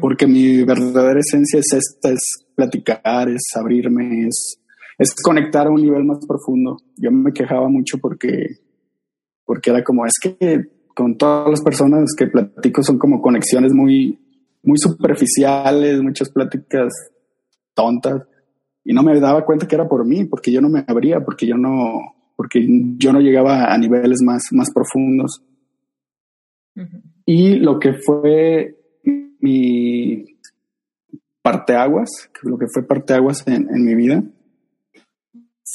porque mi verdadera esencia es esta, es platicar, es abrirme, es, es conectar a un nivel más profundo. Yo me quejaba mucho porque, porque era como, es que con todas las personas que platico son como conexiones muy, muy superficiales, muchas pláticas tontas. Y no me daba cuenta que era por mí, porque yo no me abría, porque yo no, porque yo no llegaba a niveles más, más profundos. Y lo que fue mi parteaguas, lo que fue parteaguas en, en mi vida,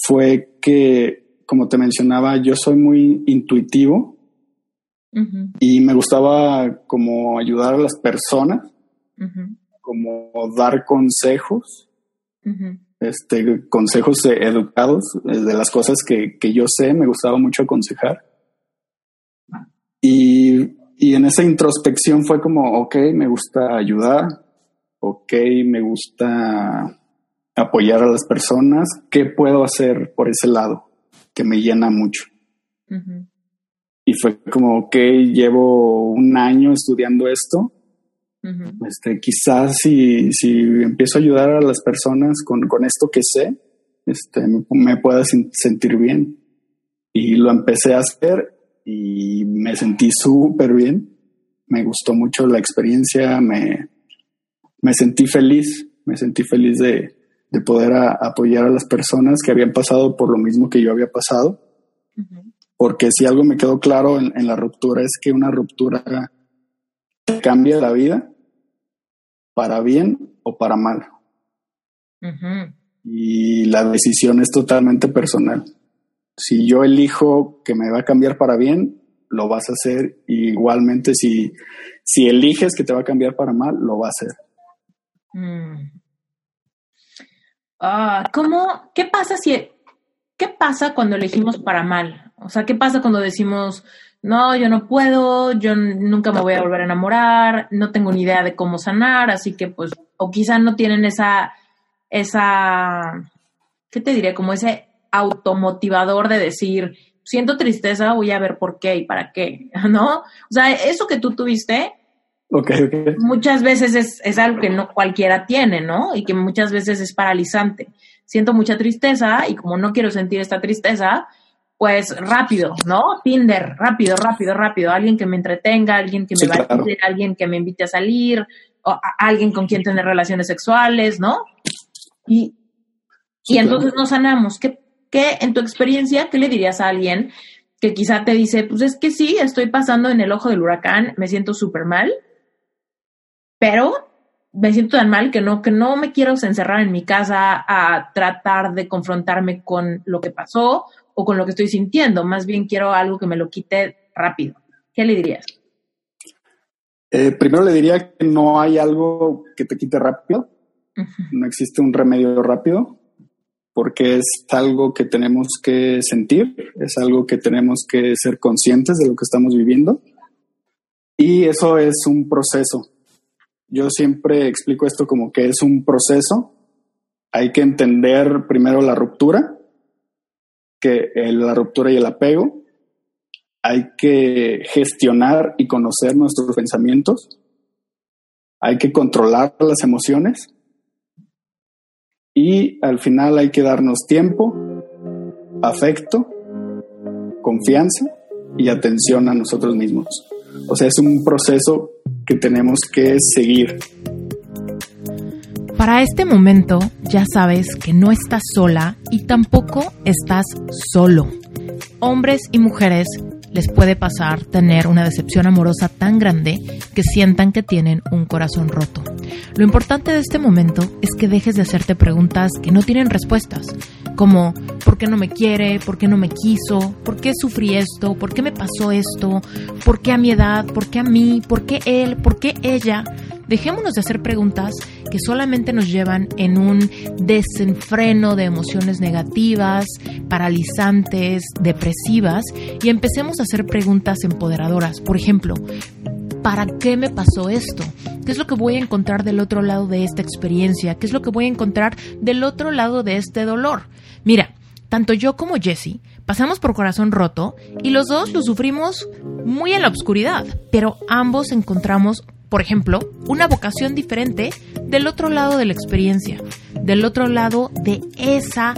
fue que, como te mencionaba, yo soy muy intuitivo y me gustaba como ayudar a las personas, como dar consejos, este, consejos educados de las cosas que, que yo sé, me gustaba mucho aconsejar. Y y en esa introspección fue como, ok, me gusta ayudar, ok, me gusta apoyar a las personas, ¿qué puedo hacer por ese lado? Que me llena mucho. Y fue como, ok, llevo un año estudiando esto. este, quizás si, si empiezo a ayudar a las personas con, con esto que sé, este, me, me pueda sentir bien. Y lo empecé a hacer y me sentí súper bien. Me gustó mucho la experiencia, me, me sentí feliz, me sentí feliz de, de poder apoyar a las personas que habían pasado por lo mismo que yo había pasado. Porque si algo me quedó claro en, la ruptura es que una ruptura cambia la vida para bien o para mal. Y la decisión es totalmente personal si yo elijo que me va a cambiar para bien, lo vas a hacer. igualmente, si, si eliges que te va a cambiar para mal, lo va a hacer. Mm. Ah, ¿Cómo? ¿Qué pasa si... ¿Qué pasa cuando elegimos para mal? O sea, ¿qué pasa cuando decimos, no, yo no puedo, yo nunca me voy a volver a enamorar, no tengo ni idea de cómo sanar, así que pues, o quizá no tienen esa, esa, ¿qué te diré? Como ese automotivador de decir, siento tristeza, voy a ver por qué y para qué, [laughs] ¿no? O sea, eso que tú tuviste, muchas veces es, es algo que no cualquiera tiene, ¿no? Y que muchas veces es paralizante. Siento mucha tristeza y como no quiero sentir esta tristeza, pues rápido, ¿no? Tinder, rápido, rápido, rápido. Alguien que me entretenga, alguien que me valide, alguien que me invite a salir, o alguien con quien tener relaciones sexuales, ¿no? Y, y entonces no sanamos. ¿Qué, ¿Qué, en tu experiencia, qué le dirías a alguien que quizá te dice, pues es que sí, estoy pasando en el ojo del huracán, me siento súper mal, pero me siento tan mal que no, que no me quiero encerrar en mi casa a tratar de confrontarme con lo que pasó o con lo que estoy sintiendo, más bien quiero algo que me lo quite rápido. ¿Qué le dirías? Eh, primero le diría que no hay algo que te quite rápido. No existe un remedio rápido porque es algo que tenemos que sentir, es algo que tenemos que ser conscientes de lo que estamos viviendo. Y eso es un proceso. Yo siempre explico esto como que es un proceso. Hay que entender primero la ruptura, que la ruptura y el apego, hay que gestionar y conocer nuestros pensamientos, hay que controlar las emociones y al final hay que darnos tiempo, afecto, confianza y atención a nosotros mismos. O sea, es un proceso que tenemos que seguir. Para este momento ya sabes que no estás sola y tampoco estás solo. Hombres y mujeres les puede pasar tener una decepción amorosa tan grande que sientan que tienen un corazón roto. Lo importante de este momento es que dejes de hacerte preguntas que no tienen respuestas, como ¿por qué no me quiere? ¿por qué no me quiso? ¿por qué sufrí esto? ¿por qué me pasó esto? ¿por qué a mi edad? ¿por qué a mí? ¿por qué él? ¿por qué ella? Dejémonos de hacer preguntas que solamente nos llevan en un desenfreno de emociones negativas, paralizantes, depresivas y empecemos a hacer preguntas empoderadoras. Por ejemplo, ¿para qué me pasó esto? ¿Qué es lo que voy a encontrar del otro lado de esta experiencia? ¿Qué es lo que voy a encontrar del otro lado de este dolor? Mira, tanto yo como Jessie pasamos por corazón roto y los dos lo sufrimos muy en la oscuridad, pero ambos encontramos por ejemplo, una vocación diferente del otro lado de la experiencia, del otro lado de esa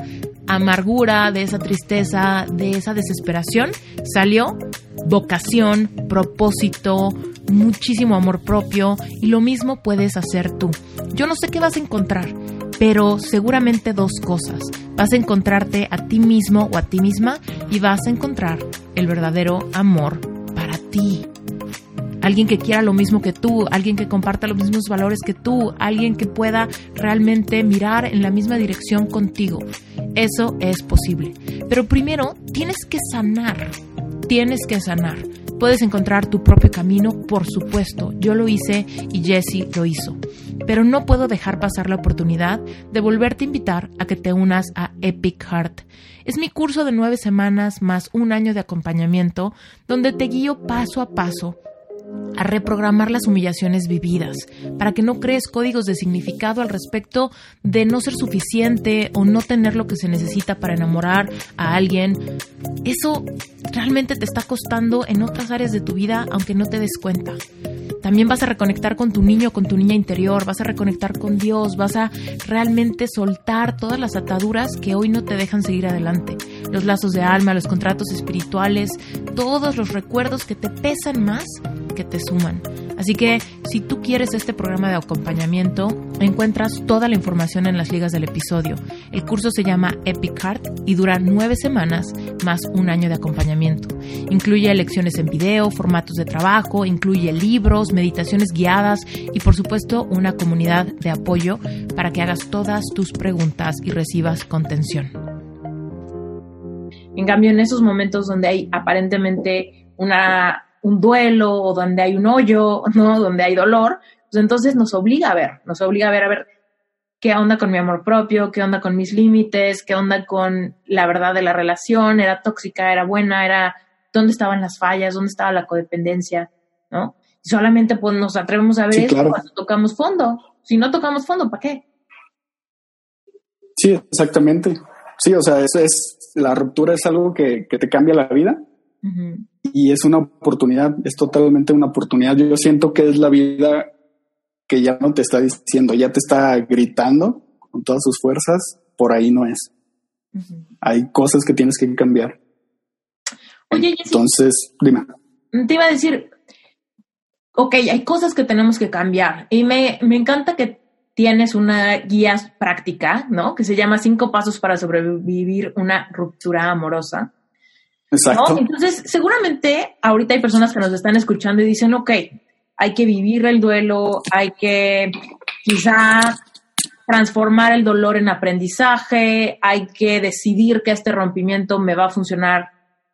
amargura, de esa tristeza, de esa desesperación, salió vocación, propósito, muchísimo amor propio y lo mismo puedes hacer tú. Yo no sé qué vas a encontrar, pero seguramente dos cosas. Vas a encontrarte a ti mismo o a ti misma y vas a encontrar el verdadero amor para ti alguien que quiera lo mismo que tú, alguien que comparta los mismos valores que tú, alguien que pueda realmente mirar en la misma dirección contigo. Eso es posible. Pero primero tienes que sanar, tienes que sanar. Puedes encontrar tu propio camino, por supuesto. Yo lo hice y Jesse lo hizo. Pero no puedo dejar pasar la oportunidad de volverte a invitar a que te unas a Epic Heart. Es mi curso de nueve semanas más un año de acompañamiento donde te guío paso a paso a reprogramar las humillaciones vividas, para que no crees códigos de significado al respecto de no ser suficiente o no tener lo que se necesita para enamorar a alguien. Eso realmente te está costando en otras áreas de tu vida aunque no te des cuenta. También vas a reconectar con tu niño, con tu niña interior, vas a reconectar con Dios, vas a realmente soltar todas las ataduras que hoy no te dejan seguir adelante. Los lazos de alma, los contratos espirituales, todos los recuerdos que te pesan más que te suman. Así que si tú quieres este programa de acompañamiento, encuentras toda la información en las ligas del episodio. El curso se llama Epic Heart y dura nueve semanas más un año de acompañamiento. Incluye lecciones en video, formatos de trabajo, incluye libros, meditaciones guiadas y por supuesto una comunidad de apoyo para que hagas todas tus preguntas y recibas contención. En cambio, en esos momentos donde hay aparentemente una un duelo o donde hay un hoyo, ¿no? Donde hay dolor, pues entonces nos obliga a ver, nos obliga a ver, a ver qué onda con mi amor propio, qué onda con mis límites, qué onda con la verdad de la relación, era tóxica, era buena, era dónde estaban las fallas, dónde estaba la codependencia, ¿no? Y solamente pues nos atrevemos a ver eso cuando tocamos fondo. Si no tocamos fondo, ¿para qué? Sí, exactamente. Sí, o sea, eso es, la ruptura es algo que, que te cambia la vida y es una oportunidad, es totalmente una oportunidad. Yo siento que es la vida que ya no te está diciendo, ya te está gritando con todas sus fuerzas, por ahí no es. Hay cosas que tienes que cambiar. Oye, entonces, dime. Te iba a decir, ok, hay cosas que tenemos que cambiar y me, me encanta que tienes una guía práctica, ¿no? Que se llama Cinco Pasos para sobrevivir una ruptura amorosa. Exacto. Entonces, seguramente ahorita hay personas que nos están escuchando y dicen, ok, hay que vivir el duelo, hay que quizá transformar el dolor en aprendizaje, hay que decidir que este rompimiento me va a funcionar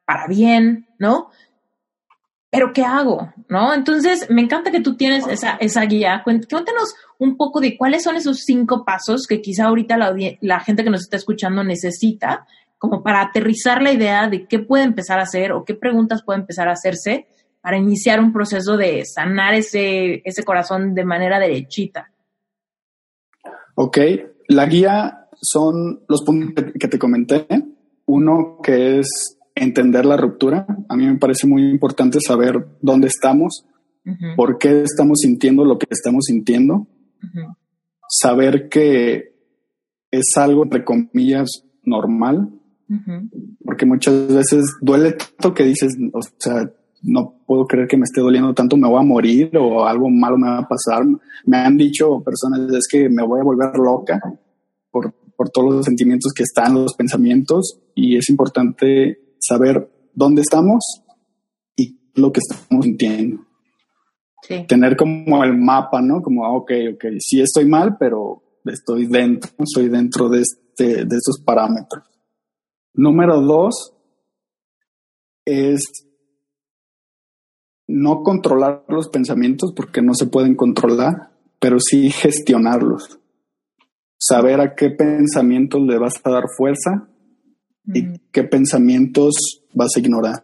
para bien, ¿no? Pero ¿qué hago? ¿No? Entonces, me encanta que tú tienes esa, guía. Cuéntanos un poco de cuáles son esos cinco pasos que quizá ahorita la, la gente que nos está escuchando necesita como para aterrizar la idea de qué puede empezar a hacer o qué preguntas puede empezar a hacerse para iniciar un proceso de sanar ese, ese corazón de manera derechita. Ok, la guía son los puntos que te comenté. Uno que es entender la ruptura. A mí me parece muy importante saber dónde estamos, por qué estamos sintiendo lo que estamos sintiendo, saber que es algo, entre comillas, normal, porque muchas veces duele tanto que dices, o sea, no puedo creer que me esté doliendo tanto, me voy a morir o algo malo me va a pasar. Me han dicho personas, es que me voy a volver loca por, por todos los sentimientos que están, los pensamientos, y es importante saber dónde estamos y lo que estamos sintiendo. Tener como el mapa, ¿no? Como, ah, ok, ok, sí estoy mal, pero estoy dentro, soy dentro de, este, de estos parámetros. Número dos es no controlar los pensamientos porque no se pueden controlar, pero sí gestionarlos. Saber a qué pensamientos le vas a dar fuerza y qué pensamientos vas a ignorar.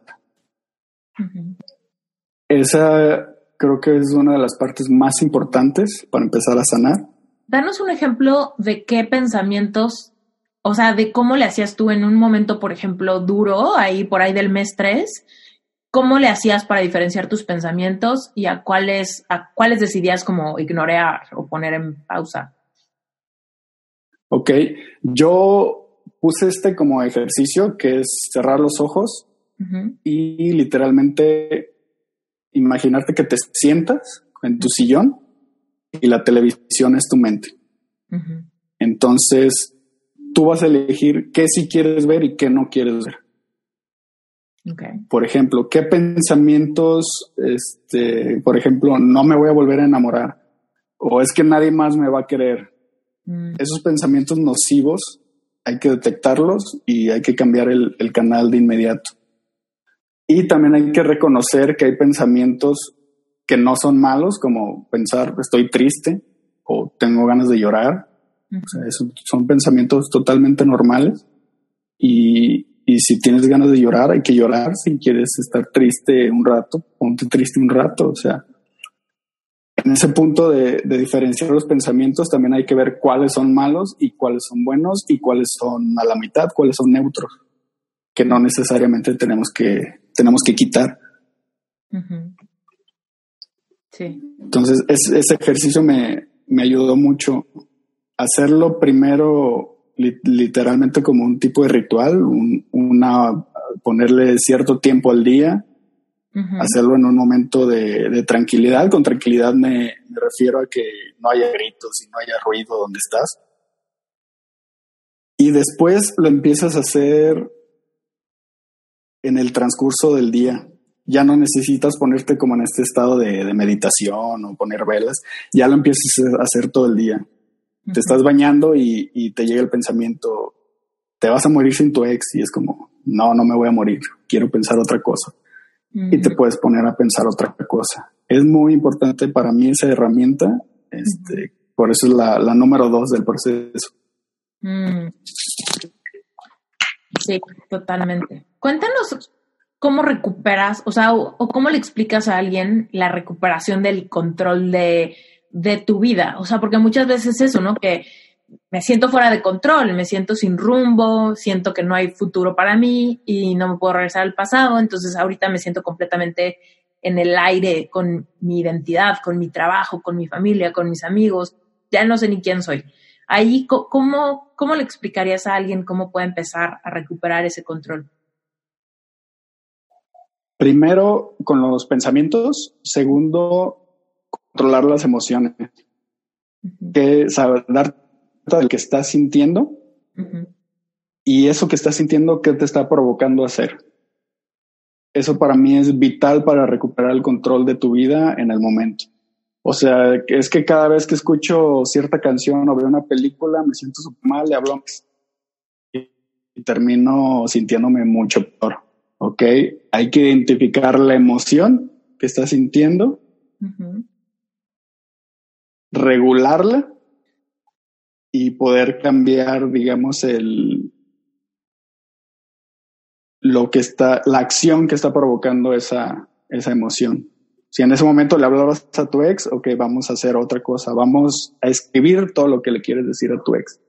Esa creo que es una de las partes más importantes para empezar a sanar. Danos un ejemplo de qué pensamientos, o sea, de cómo le hacías tú en un momento, por ejemplo, duro, ahí por ahí del mes 3, cómo le hacías para diferenciar tus pensamientos y a cuáles, a cuáles decidías como ignorar o poner en pausa. Ok, yo puse este como ejercicio que es cerrar los ojos y literalmente imaginarte que te sientas en tu sillón y la televisión es tu mente. Entonces, tú vas a elegir qué sí quieres ver y qué no quieres ver. Por ejemplo, ¿qué pensamientos, este, por ejemplo, no me voy a volver a enamorar? O es que nadie más me va a querer. Mm. Esos pensamientos nocivos hay que detectarlos y hay que cambiar el, canal de inmediato. Y también hay que reconocer que hay pensamientos que no son malos, como pensar estoy triste o tengo ganas de llorar. son pensamientos totalmente normales. Y, y, si tienes ganas de llorar, hay que llorar. Si quieres estar triste un rato, ponte triste un rato. O sea, en ese punto de, diferenciar los pensamientos también hay que ver cuáles son malos y cuáles son buenos y cuáles son a la mitad, cuáles son neutros, que no necesariamente tenemos que, tenemos que quitar. Sí. Entonces, ese ejercicio me, me, ayudó mucho. Hacerlo primero literalmente como un tipo de ritual, una, ponerle cierto tiempo al día hacerlo en un momento de, tranquilidad. Con tranquilidad me, refiero a que no haya gritos y no haya ruido donde estás. Y después lo empiezas a hacer en el transcurso del día. Ya no necesitas ponerte como en este estado de, meditación o poner velas. Ya lo empiezas a hacer todo el día. Te estás bañando y, y te llega el pensamiento, te vas a morir sin tu ex y es como, no, no me voy a morir, quiero pensar otra cosa y te puedes poner a pensar otra cosa. Es muy importante para mí esa herramienta, este, por eso es la, la número dos del proceso. Mm. Sí, totalmente. Cuéntanos cómo recuperas, o sea, o, cómo le explicas a alguien la recuperación del control de, de tu vida. O sea, porque muchas veces eso, ¿no? Que me siento fuera de control, me siento sin rumbo, siento que no hay futuro para mí y no me puedo regresar al pasado, entonces ahorita me siento completamente en el aire con mi identidad, con mi trabajo, con mi familia, con mis amigos, ya no sé ni quién soy. Ahí, ¿cómo, cómo le explicarías a alguien cómo puede empezar a recuperar ese control? Primero, con los pensamientos. Segundo, controlar las emociones. Que saber dar del que estás sintiendo y eso que estás sintiendo, ¿qué te está provocando hacer? Eso para mí es vital para recuperar el control de tu vida en el momento. O sea, es que cada vez que escucho cierta canción o veo una película, me siento súper mal, le hablo y termino sintiéndome mucho peor. ¿Ok? Hay que identificar la emoción que estás sintiendo, regularla y poder cambiar, digamos, el lo que está, la acción que está provocando esa, esa emoción. Si en ese momento le hablabas a tu ex, ok, vamos a hacer otra cosa, vamos a escribir todo lo que le quieres decir a tu ex.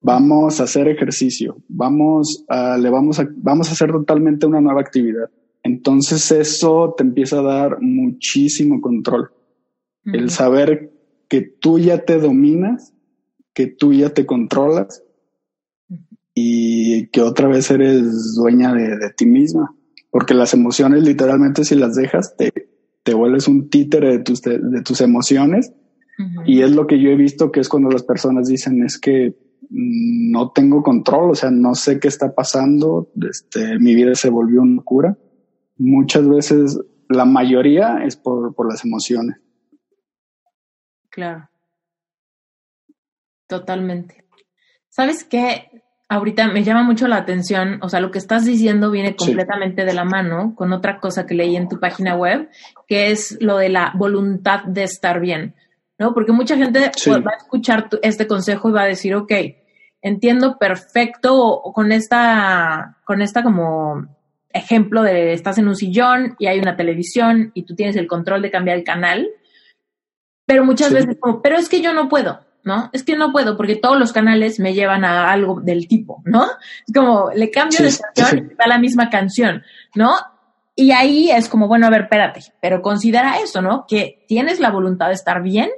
Vamos a hacer ejercicio, vamos a, le vamos a, vamos a hacer totalmente una nueva actividad. Entonces eso te empieza a dar muchísimo control. El saber que tú ya te dominas, que tú ya te controlas y que otra vez eres dueña de, de ti misma. Porque las emociones literalmente si las dejas te, te vuelves un títere de tus, de, tus emociones. Y es lo que yo he visto que es cuando las personas dicen es que no tengo control, o sea, no sé qué está pasando, este, mi vida se volvió una locura. Muchas veces, la mayoría es por, por las emociones. Claro. Totalmente. ¿Sabes qué? ahorita me llama mucho la atención, o sea, lo que estás diciendo viene completamente de la mano con otra cosa que leí en tu página web, que es lo de la voluntad de estar bien, ¿no? Porque mucha gente pues, va a escuchar este consejo y va a decir, ok, entiendo perfecto con esta, con esta como ejemplo de estás en un sillón y hay una televisión y tú tienes el control de cambiar el canal, pero muchas veces como, pero es que yo no puedo. ¿No? Es que no puedo porque todos los canales me llevan a algo del tipo, ¿no? Es como, le cambio de estación y da la misma canción, ¿no? Y ahí es como, bueno, a ver, espérate, pero considera eso, ¿no? Que tienes la voluntad de estar bien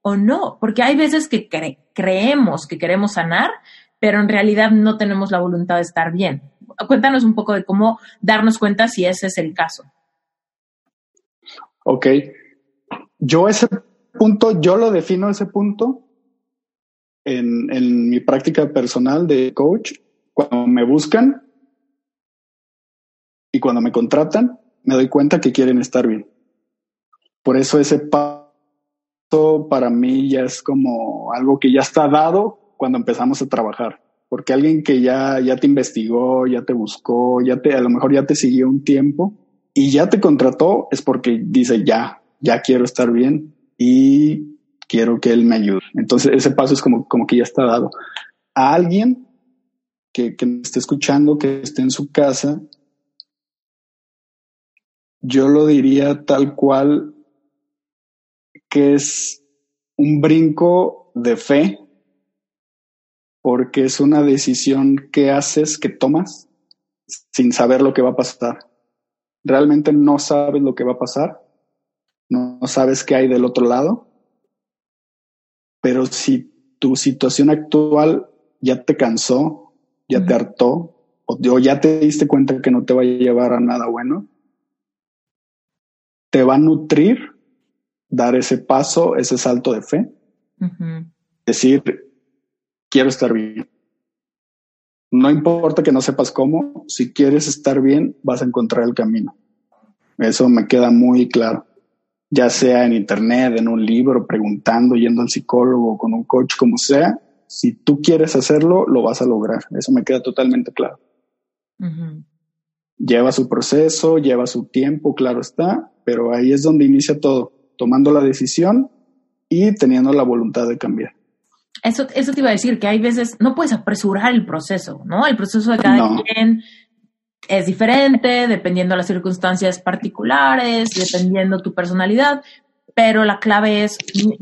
o no, porque hay veces que creemos que queremos sanar, pero en realidad no tenemos la voluntad de estar bien. Cuéntanos un poco de cómo darnos cuenta si ese es el caso. Ok. Yo ese punto, yo lo defino ese punto en, mi práctica personal de coach, cuando me buscan y cuando me contratan, me doy cuenta que quieren estar bien. Por eso ese paso para mí ya es como algo que ya está dado cuando empezamos a trabajar. Porque alguien que ya, ya te investigó, ya te buscó, ya te, a lo mejor ya te siguió un tiempo y ya te contrató, es porque dice ya, ya quiero estar bien. Y quiero que él me ayude. Entonces ese paso es como, como que ya está dado. A alguien que, que me esté escuchando, que esté en su casa, yo lo diría tal cual que es un brinco de fe, porque es una decisión que haces, que tomas, sin saber lo que va a pasar. Realmente no sabes lo que va a pasar, no sabes qué hay del otro lado, pero si tu situación actual ya te cansó, ya te hartó, o, ya te diste cuenta que no te va a llevar a nada bueno, te va a nutrir dar ese paso, ese salto de fe. Decir, quiero estar bien. No importa que no sepas cómo, si quieres estar bien, vas a encontrar el camino. Eso me queda muy claro ya sea en internet, en un libro, preguntando, yendo al psicólogo, con un coach, como sea, si tú quieres hacerlo, lo vas a lograr. Eso me queda totalmente claro. Lleva su proceso, lleva su tiempo, claro está, pero ahí es donde inicia todo, tomando la decisión y teniendo la voluntad de cambiar. Eso, eso te iba a decir, que hay veces no puedes apresurar el proceso, ¿no? El proceso de cada quien es diferente dependiendo de las circunstancias particulares, dependiendo tu personalidad, pero la clave es,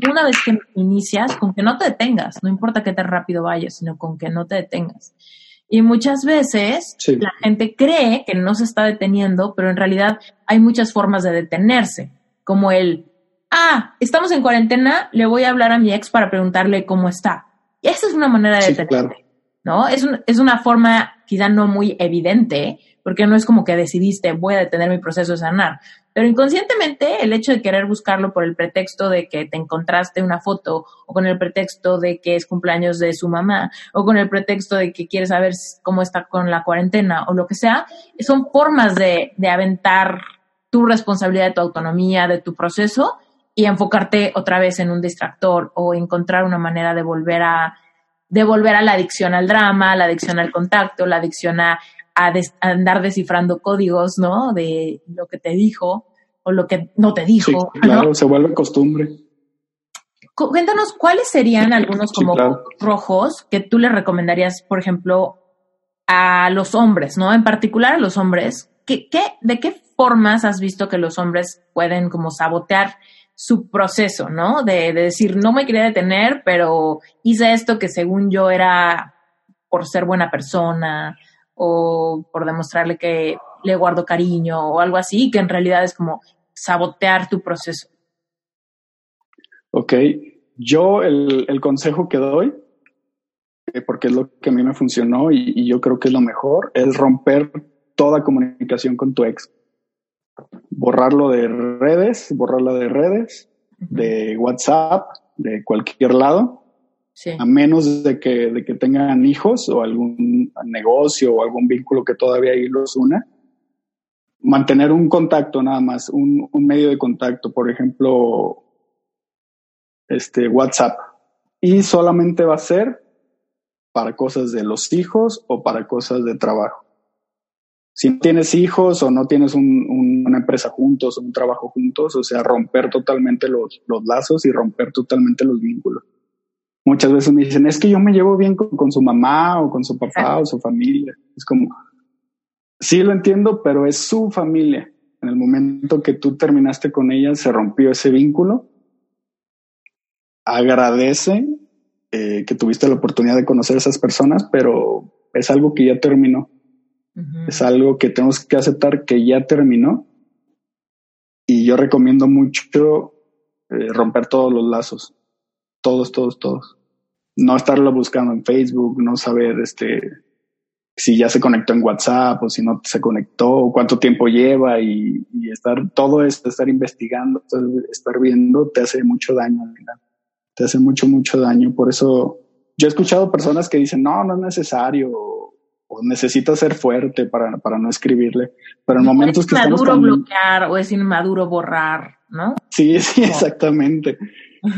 una vez que inicias, con que no te detengas, no importa qué tan rápido vayas, sino con que no te detengas. Y muchas veces la gente cree que no se está deteniendo, pero en realidad hay muchas formas de detenerse, como el, ah, estamos en cuarentena, le voy a hablar a mi ex para preguntarle cómo está. Y esa es una manera de detenerse, ¿no? Es, es una forma quizá no muy evidente, porque no es como que decidiste voy a detener mi proceso de sanar. Pero inconscientemente el hecho de querer buscarlo por el pretexto de que te encontraste una foto o con el pretexto de que es cumpleaños de su mamá o con el pretexto de que quieres saber cómo está con la cuarentena o lo que sea, son formas de, de aventar tu responsabilidad tu autonomía, de tu proceso y enfocarte otra vez en un distractor o encontrar una manera de volver a de volver a la adicción al drama, la adicción al contacto, la adicción a a, andar descifrando códigos, ¿no? De lo que te dijo o lo que no te dijo. claro, se vuelve costumbre. Cuéntanos cuáles serían algunos como rojos que tú le recomendarías, por ejemplo, a los hombres, ¿no? En particular a los hombres. ¿qué, qué, ¿De qué formas has visto que los hombres pueden como sabotear su proceso, ¿no? De, de, decir, no me quería detener, pero hice esto que según yo era por ser buena persona o por demostrarle que le guardo cariño o algo así, que en realidad es como sabotear tu proceso. Ok, yo el, el consejo que doy, eh, porque es lo que a mí me funcionó y, y yo creo que es lo mejor, es romper toda comunicación con tu ex. Borrarlo de redes, borrarlo de redes, de WhatsApp, de cualquier lado, a menos de que, de que tengan hijos o algún negocio o algún vínculo que todavía ahí los una. Mantener un contacto nada más, un, un medio de contacto, por ejemplo, este WhatsApp. Y solamente va a ser para cosas de los hijos o para cosas de trabajo si tienes hijos o no tienes una empresa juntos o un trabajo juntos, o sea, romper totalmente los, los, lazos y romper totalmente los vínculos. Muchas veces me dicen, es que yo me llevo bien con, su mamá o con su papá o su familia. Es como, sí lo entiendo, pero es su familia. En el momento que tú terminaste con ella, se rompió ese vínculo. Agradece eh, que tuviste la oportunidad de conocer a esas personas, pero es algo que ya terminó es algo que tenemos que aceptar que ya terminó. Y yo recomiendo mucho eh, romper todos los lazos. Todos, todos, todos. No estarlo buscando en Facebook, no saber este si ya se conectó en WhatsApp o si no se conectó, o cuánto tiempo lleva y, estar todo esto, estar investigando, estar viendo, te hace mucho daño. Te hace mucho, mucho daño. Por eso yo he escuchado personas que dicen, no, no es necesario o necesita ser fuerte para, para no escribirle. Pero en momentos que estamos. Es inmaduro bloquear o es inmaduro borrar, ¿no? Sí, sí, exactamente.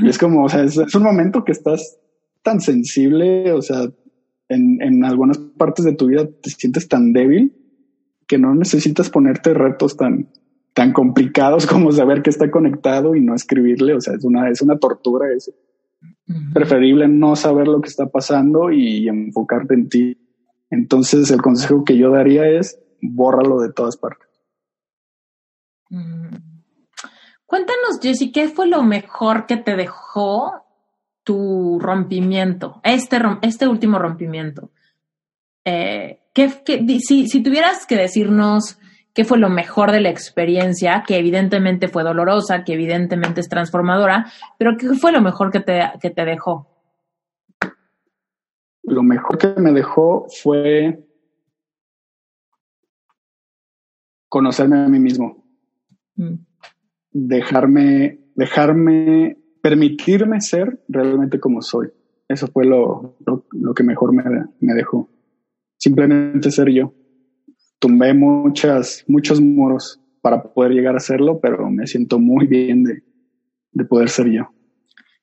es como, o sea, es, un momento que estás tan sensible, o sea, en, en algunas partes de tu vida te sientes tan débil que no necesitas ponerte retos tan, tan complicados [laughs] como saber que está conectado y no escribirle. O sea, es una, es una tortura eso. Preferible no saber lo que está pasando y enfocarte en ti entonces el consejo que yo daría es bórralo de todas partes. Mm. Cuéntanos, Jessy, ¿qué fue lo mejor que te dejó tu rompimiento, este, este último rompimiento? Eh, ¿qué, si, si tuvieras que decirnos qué fue lo mejor de la experiencia, que evidentemente fue dolorosa, que evidentemente es transformadora, pero qué fue lo mejor que te, que te dejó? lo mejor que me dejó fue conocerme a mí mismo. Mm. Dejarme, dejarme, permitirme ser realmente como soy. Eso fue lo, lo, que mejor me, me, dejó. Simplemente ser yo. Tumbé muchas, muchos muros para poder llegar a hacerlo, pero me siento muy bien de, de poder ser yo.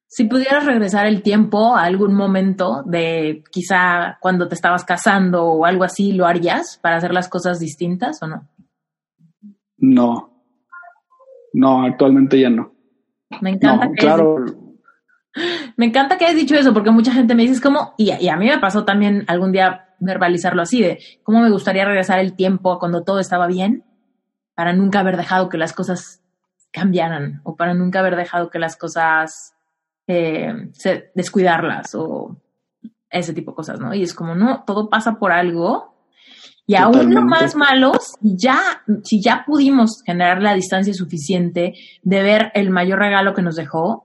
Si pudieras regresar el tiempo a algún momento de quizá cuando te estabas casando o algo así, ¿lo harías para hacer las cosas distintas o no? No. No, actualmente ya no. Me encanta. que claro. [laughs] Me encanta que hayas dicho eso porque mucha gente me dice, es como, y, y a mí me pasó también algún día verbalizarlo así, de cómo me gustaría regresar el tiempo cuando todo estaba bien para nunca haber dejado que las cosas cambiaran o para nunca haber dejado que las cosas eh, descuidarlas o ese tipo de cosas, ¿no? Y es como, no, todo pasa por algo. Y aún lo más malos, ya, si ya pudimos generar la distancia suficiente de ver el mayor regalo que nos dejó,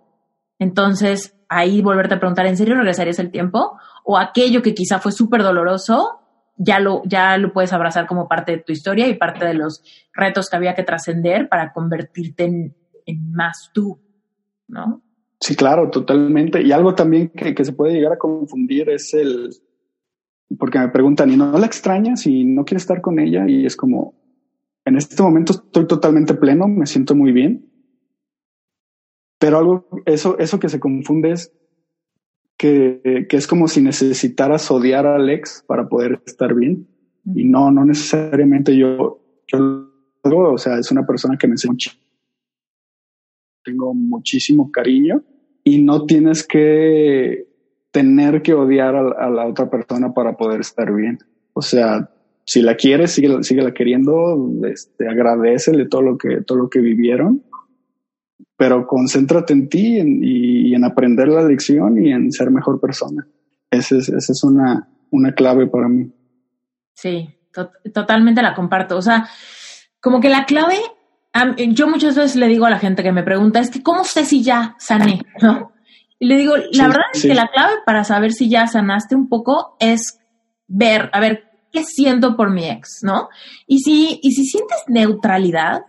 entonces ahí volverte a preguntar, ¿en serio regresarías el tiempo? O aquello que quizá fue súper doloroso, ya lo, ya lo puedes abrazar como parte de tu historia y parte de los retos que había que trascender para convertirte en, en más tú, ¿no? Sí, claro, totalmente. Y algo también que, que, se puede llegar a confundir es el, porque me preguntan, ¿y no la extrañas y no quieres estar con ella? Y es como, en este momento estoy totalmente pleno, me siento muy bien. Pero algo, eso, eso que se confunde es que, que es como si necesitaras odiar a Alex para poder estar bien. Y no, no necesariamente yo, yo, o sea, es una persona que me enseña tengo muchísimo cariño y no tienes que tener que odiar a, la otra persona para poder estar bien. O sea, si la quieres, sigue, sigue la queriendo, este, agradecele todo lo que, todo lo que vivieron, pero concéntrate en ti y, en aprender la lección y en ser mejor persona. Esa es, esa es una, una clave para mí. Sí, totalmente la comparto. O sea, como que la clave, yo muchas veces le digo a la gente que me pregunta, es que ¿cómo sé si ya sané? ¿No? Y le digo, la verdad es que la clave para saber si ya sanaste un poco es ver, a ver, ¿qué siento por mi ex? ¿No? Y si, y si sientes neutralidad,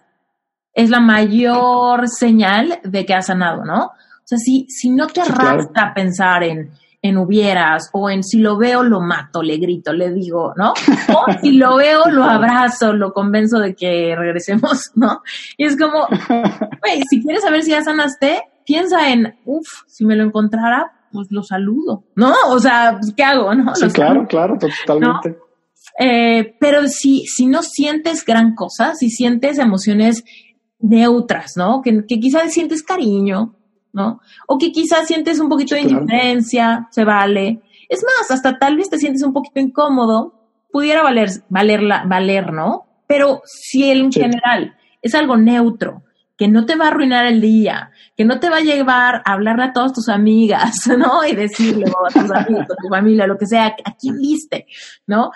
es la mayor señal de que has sanado, ¿no? O sea, si, si no te arrastra a pensar en, en hubieras o en si lo veo lo mato, le grito, le digo, ¿no? O [laughs] si lo veo lo abrazo, lo convenzo de que regresemos, ¿no? Y es como, [laughs] güey, si quieres saber si ya sanaste, piensa en, uff, si me lo encontrara, pues lo saludo, ¿no? O sea, pues, ¿qué hago, no? Sí, claro, claro, totalmente. Eh, pero si, si no sientes gran cosa, si sientes emociones neutras, ¿no? Que, que quizás sientes cariño, ¿no? O que quizás sientes un poquito de indiferencia, se vale. Es más, hasta tal vez te sientes un poquito incómodo, pudiera valer, valerla, valer, ¿no? Pero si en general es algo neutro, que no te va a arruinar el día, que no te va a llevar a hablarle a todas tus amigas, [laughs] ¿no? Y decirle a tus amigos, a tu familia, lo que sea, a quién viste, ¿no?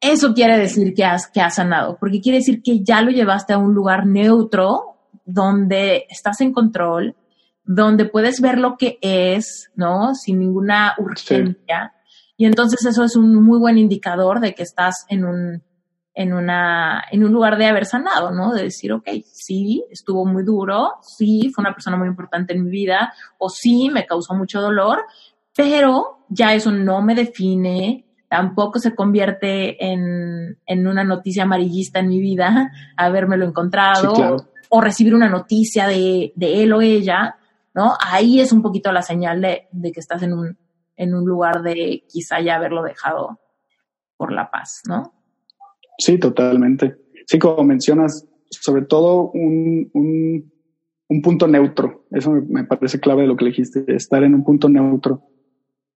Eso quiere decir que has, que has sanado, porque quiere decir que ya lo llevaste a un lugar neutro donde estás en control, donde puedes ver lo que es, ¿no? Sin ninguna urgencia. Y entonces eso es un muy buen indicador de que estás en un, en una, en un lugar de haber sanado, ¿no? De decir, ok, sí, estuvo muy duro, sí, fue una persona muy importante en mi vida, o sí, me causó mucho dolor, pero ya eso no me define, tampoco se convierte en, en una noticia amarillista en mi vida, [laughs] habérmelo encontrado, o recibir una noticia de, de él o ella, ¿no? Ahí es un poquito la señal de, que estás en un, en un lugar de quizá ya haberlo dejado por la paz, ¿no? Sí, totalmente. Sí, como mencionas, sobre todo un, un, punto neutro. Eso me, parece clave de lo que dijiste, estar en un punto neutro.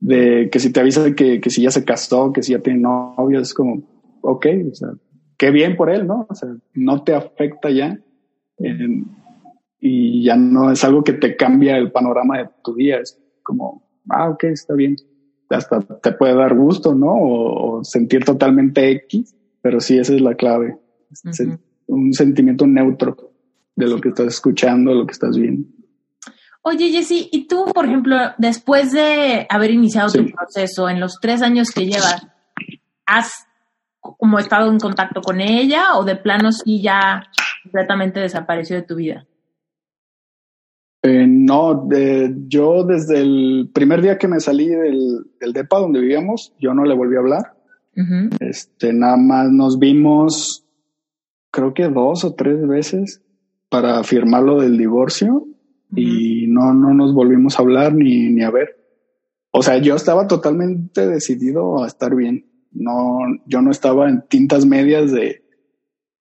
De que si te avisa que, que si ya se casó, que si ya tiene novio, es como, ok, o sea, qué bien por él, ¿no? O sea, no te afecta ya y ya no es algo que te cambia el panorama de tu día. Es como, ah, ok, está bien. Hasta te puede dar gusto, ¿no? O, sentir totalmente X, pero sí, esa es la clave. Un sentimiento neutro de lo que estás escuchando, lo que estás viendo. Oye, Jessy, ¿y tú, por ejemplo, después de haber iniciado tu proceso, en los tres años que llevas, has como estado en contacto con ella o de plano sí ya completamente desapareció de tu vida? Eh, no, yo desde el primer día que me salí del, del, DEPA donde vivíamos, yo no le volví a hablar. Este, nada más nos vimos, creo que dos o tres veces para firmar lo del divorcio y no, no nos volvimos a hablar ni, ni a ver. O sea, yo estaba totalmente decidido a estar bien. No, yo no estaba en tintas medias de,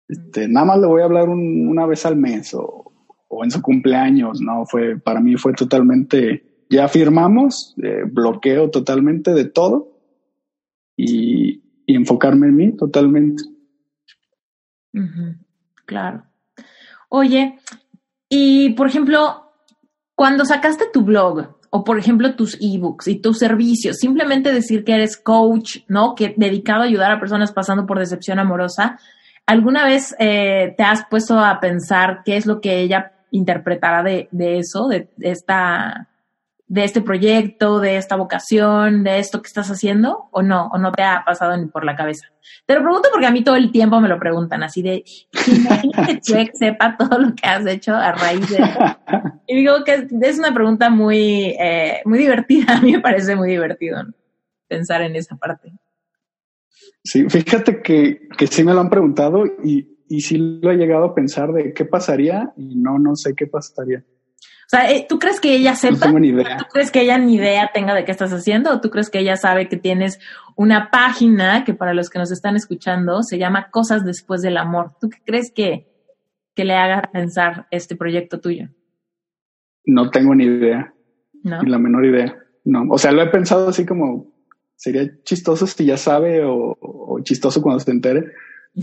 este, nada más le voy a hablar una vez al mes o, o, en su cumpleaños, ¿no? Fue, para mí fue totalmente, ya firmamos, eh, bloqueo totalmente de todo y, enfocarme en mí totalmente. Claro. Oye, y por ejemplo, cuando sacaste tu blog, o por ejemplo tus ebooks y tus servicios, simplemente decir que eres coach, ¿no? Que dedicado a ayudar a personas pasando por decepción amorosa, ¿Alguna vez eh, te has puesto a pensar qué es lo que ella interpretará de, de eso, de, esta, de este proyecto, de esta vocación, de esto que estás haciendo, o no, o no te ha pasado ni por la cabeza? Te lo pregunto porque a mí todo el tiempo me lo preguntan, así de, que Chuck [laughs] sepa todo lo que has hecho a raíz de. Y digo que es una pregunta muy, eh, muy divertida, a mí me parece muy divertido pensar en esa parte. Sí, fíjate que, que sí me lo han preguntado y, y sí lo he llegado a pensar de qué pasaría y no, no sé qué pasaría. O sea, eh, ¿tú crees que ella sepa? No tengo ni idea. ¿Tú crees que ella ni idea tenga de qué estás haciendo? ¿O tú crees que ella sabe que tienes una página que para los que nos están escuchando se llama Cosas después del amor? ¿Tú qué crees que, que le haga pensar este proyecto tuyo? No tengo ni idea. No. Ni la menor idea. No. O sea, lo he pensado así como sería chistoso si ya sabe o, chistoso cuando se entere,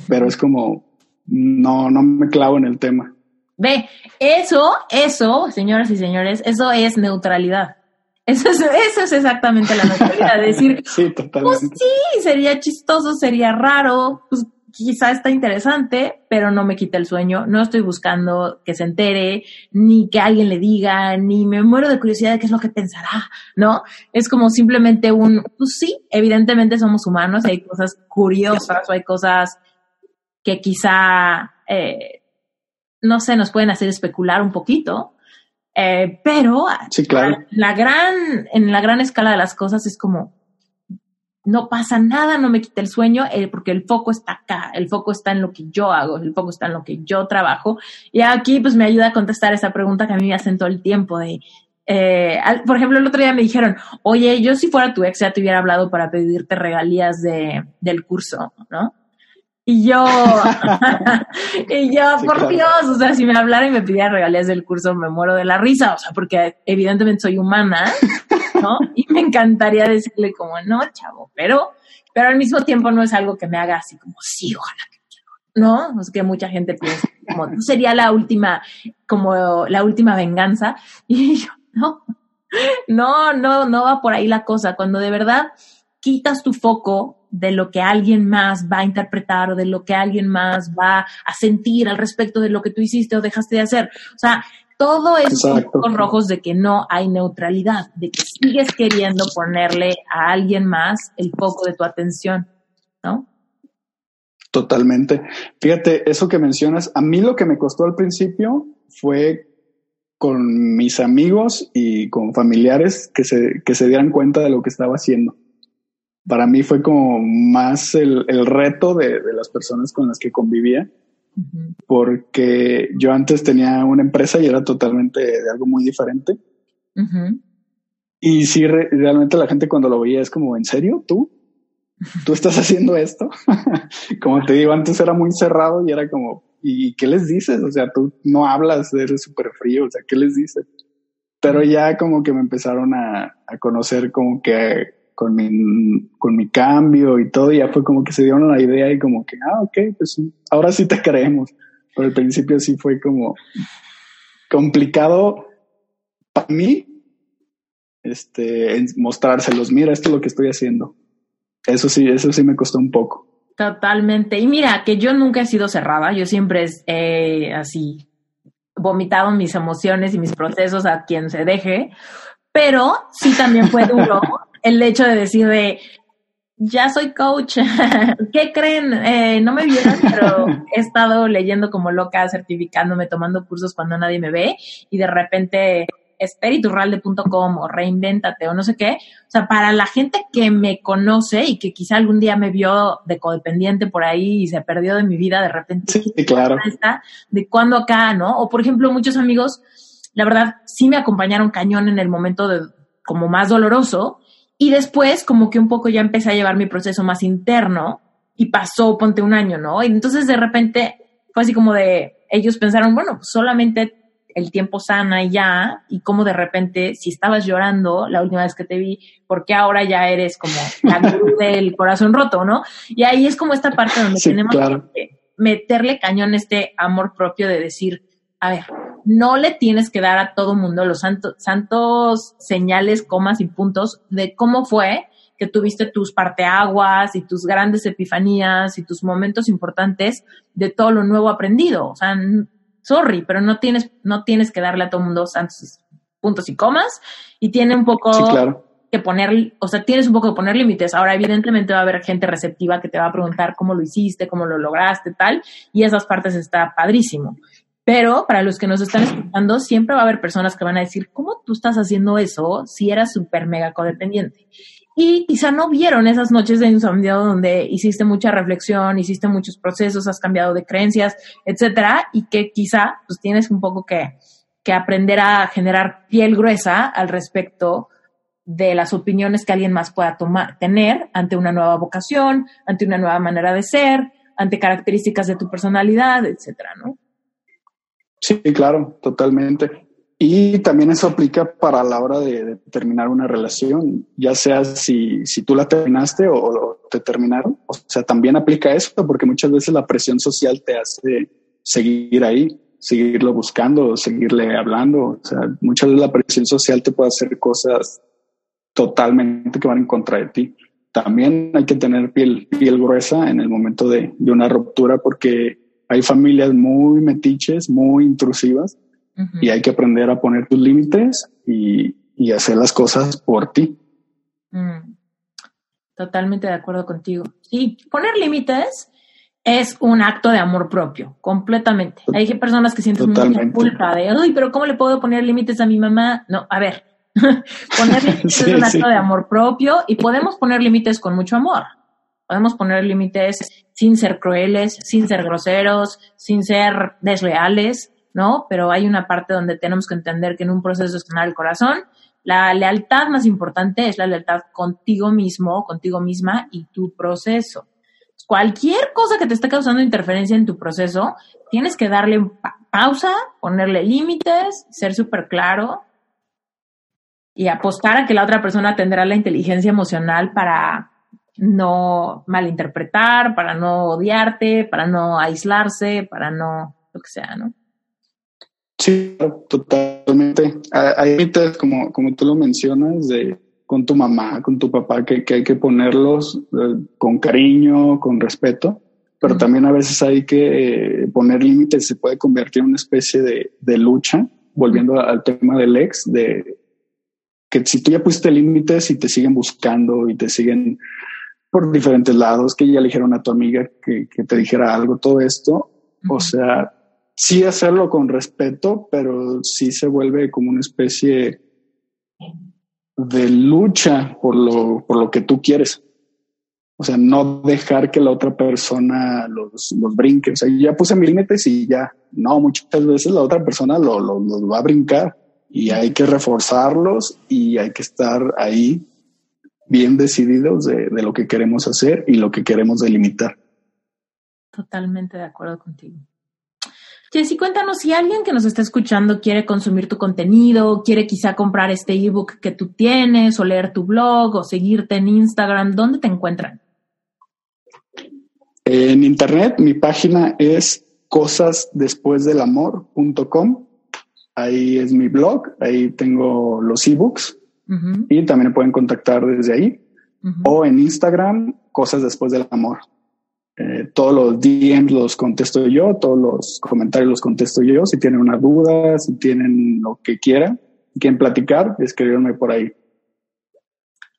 pero es como no, no me clavo en el tema. Ve, eso, eso, señoras y señores, eso es neutralidad. Eso es, eso es exactamente la neutralidad. Decir, [laughs] sí, totalmente. pues sí, sería chistoso, sería raro, pues quizá está interesante, pero no me quita el sueño. No estoy buscando que se entere, ni que alguien le diga, ni me muero de curiosidad de qué es lo que pensará, ¿no? Es como simplemente un, pues sí, evidentemente somos humanos, hay cosas curiosas o hay cosas que quizá, eh, no sé, nos pueden hacer especular un poquito. Eh, pero la gran, en la gran escala de las cosas es como, no pasa nada, no me quita el sueño, eh, porque el foco está acá, el foco está en lo que yo hago, el foco está en lo que yo trabajo. Y aquí pues me ayuda a contestar esa pregunta que a mí me hacen todo el tiempo de, eh, por ejemplo, el otro día me dijeron, oye, yo si fuera tu ex ya te hubiera hablado para pedirte regalías de, del curso, ¿no? Y yo, [laughs] y yo, por Dios, o sea, si me hablara y me pidiera regalías del curso, me muero de la risa, o sea, porque evidentemente soy humana, ¿no? [laughs] Y me encantaría decirle como, no, chavo, pero, pero al mismo tiempo no es algo que me haga así como, sí, ojalá que quiero, ¿no? Es que mucha gente piensa como, sería la última, como la última venganza. Y yo, no, no, no, no va por ahí la cosa. Cuando de verdad quitas tu foco de lo que alguien más va a interpretar o de lo que alguien más va a sentir al respecto de lo que tú hiciste o dejaste de hacer. O sea, todo es con rojos de que no hay neutralidad, de que sigues queriendo ponerle a alguien más el foco de tu atención, ¿no? Totalmente. Fíjate, eso que mencionas, a mí lo que me costó al principio fue con mis amigos y con familiares que se, que se dieran cuenta de lo que estaba haciendo para mí fue como más el, reto de, las personas con las que convivía, porque yo antes tenía una empresa y era totalmente de algo muy diferente. Y sí, realmente la gente cuando lo veía es como, ¿en serio? ¿Tú? ¿Tú estás haciendo esto? [laughs] como te digo, antes era muy cerrado y era como, ¿y qué les dices? O sea, tú no hablas, eres súper frío, o sea, ¿qué les dices? Pero ya como que me empezaron a, a conocer como que con mi, con mi cambio y todo, ya fue como que se dieron la idea y como que, ah, ok, pues ahora sí te creemos. Pero al principio sí fue como complicado para mí este, mostrárselos, mira, esto es lo que estoy haciendo. Eso sí, eso sí me costó un poco. Totalmente. Y mira, que yo nunca he sido cerrada, yo siempre he así vomitado mis emociones y mis procesos a quien se deje, pero sí también fue duro [laughs] el hecho de decir de, ya soy coach, [laughs] ¿qué creen? Eh, no me vieron, pero he estado leyendo como loca, certificándome, tomando cursos cuando nadie me ve y de repente esperiturralde.com o reinventate o no sé qué. O sea, para la gente que me conoce y que quizá algún día me vio de codependiente por ahí y se perdió de mi vida de repente. Sí, claro. de cuándo acá, ¿no? O por ejemplo, muchos amigos, la verdad, sí me acompañaron cañón en el momento de como más doloroso y después, como que un poco ya empecé a llevar mi proceso más interno y pasó, ponte un año, ¿no? Y entonces de repente fue así como de, ellos pensaron, bueno, solamente el tiempo sana y ya, y como de repente, si estabas llorando la última vez que te vi, porque ahora ya eres como la [laughs] del corazón roto, ¿no? Y ahí es como esta parte donde tenemos que meterle cañón este amor propio de decir, a ver, no le tienes que dar a todo mundo los santos, santos señales, comas y puntos de cómo fue que tuviste tus parteaguas y tus grandes epifanías y tus momentos importantes de todo lo nuevo aprendido. O sea, sorry, pero no tienes, no tienes que darle a todo mundo santos puntos y comas y tiene un poco que poner, o sea, tienes un poco que poner límites. Ahora, evidentemente va a haber gente receptiva que te va a preguntar cómo lo hiciste, cómo lo lograste, tal, y esas partes está padrísimo. Pero para los que nos están escuchando, siempre va a haber personas que van a decir, ¿cómo tú estás haciendo eso si eras súper mega codependiente? Y quizá no vieron esas noches de insomnio donde hiciste mucha reflexión, hiciste muchos procesos, has cambiado de creencias, etcétera, y que quizá pues tienes un poco que, que aprender a generar piel gruesa al respecto de las opiniones que alguien más pueda tomar, tener ante una nueva vocación, ante una nueva manera de ser, ante características de tu personalidad, etcétera, ¿no? Sí, claro, totalmente. Y también eso aplica para la hora de, terminar una relación, ya sea si, si tú la terminaste o, te terminaron. O sea, también aplica eso porque muchas veces la presión social te hace seguir ahí, seguirlo buscando, seguirle hablando. O sea, muchas veces la presión social te puede hacer cosas totalmente que van en contra de ti. También hay que tener piel, piel gruesa en el momento de, de una ruptura porque hay familias muy metiches, muy intrusivas y hay que aprender a poner tus límites y, hacer las cosas por ti. Mm. Totalmente de acuerdo contigo. Sí, poner límites es un acto de amor propio, completamente. Hay personas que sienten mucha culpa de, uy, pero ¿cómo le puedo poner límites a mi mamá? No, a ver, [laughs] poner [laughs] límites es un acto de amor propio y podemos poner límites con mucho amor. Podemos poner límites sin ser crueles, sin ser groseros, sin ser desleales. ¿no? Pero hay una parte donde tenemos que entender que en un proceso de sanar el corazón, la lealtad más importante es la lealtad contigo mismo, contigo misma y tu proceso. Cualquier cosa que te esté causando interferencia en tu proceso, tienes que darle pausa, ponerle límites, ser súper claro y apostar a que la otra persona tendrá la inteligencia emocional para no malinterpretar, para no odiarte, para no aislarse, para no lo que sea, ¿no? Sí, totalmente. Hay límites, como, como tú lo mencionas, de con tu mamá, con tu papá, que, hay que ponerlos eh, con cariño, con respeto, pero también a veces hay que eh, poner límites, se puede convertir en una especie de, de lucha, volviendo al tema del ex, de que si tú ya pusiste límites y te siguen buscando y te siguen por diferentes lados, que ya le dijeron a tu amiga que, que te dijera algo, todo esto, o sea, sí hacerlo con respeto, pero sí se vuelve como una especie de lucha por lo, por lo que tú quieres. O sea, no dejar que la otra persona los, los brinque. O sea, ya puse mi límites y ya. No, muchas veces la otra persona lo, lo, va a brincar y hay que reforzarlos y hay que estar ahí bien decididos de, de lo que queremos hacer y lo que queremos delimitar. Totalmente de acuerdo contigo. Jessy, cuéntanos si alguien que nos está escuchando quiere consumir tu contenido, quiere quizá comprar este ebook que tú tienes, o leer tu blog, o seguirte en Instagram, ¿dónde te encuentran? En internet, mi página es cosasdespuesdelamor.com. Ahí es mi blog, ahí tengo los ebooks y también pueden contactar desde ahí. O en Instagram, Cosas Después del Amor. Eh, todos los DMs los contesto yo, todos los comentarios los contesto yo. Si tienen una duda, si tienen lo que quieran, quieren platicar, escribirme por ahí.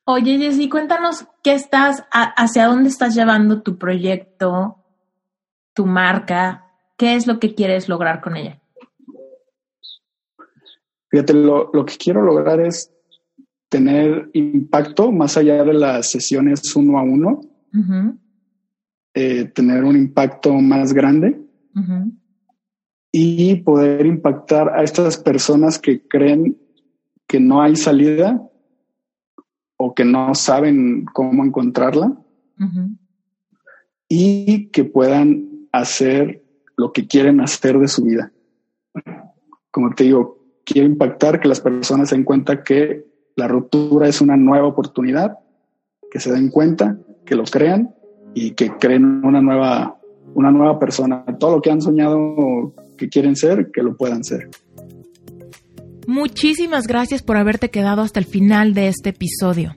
Oye, Jessy, cuéntanos qué estás, hacia dónde estás llevando tu proyecto, tu marca, qué es lo que quieres lograr con ella. Fíjate, lo, que quiero lograr es tener impacto más allá de las sesiones uno a uno. Eh, tener un impacto más grande y poder impactar a estas personas que creen que no hay salida o que no saben cómo encontrarla y que puedan hacer lo que quieren hacer de su vida. Como te digo, quiero impactar que las personas se den cuenta que la ruptura es una nueva oportunidad, que se den cuenta, que lo crean y que creen una nueva, una nueva persona. Todo lo que han soñado que quieren ser, que lo puedan ser. Muchísimas gracias por haberte quedado hasta el final de este episodio.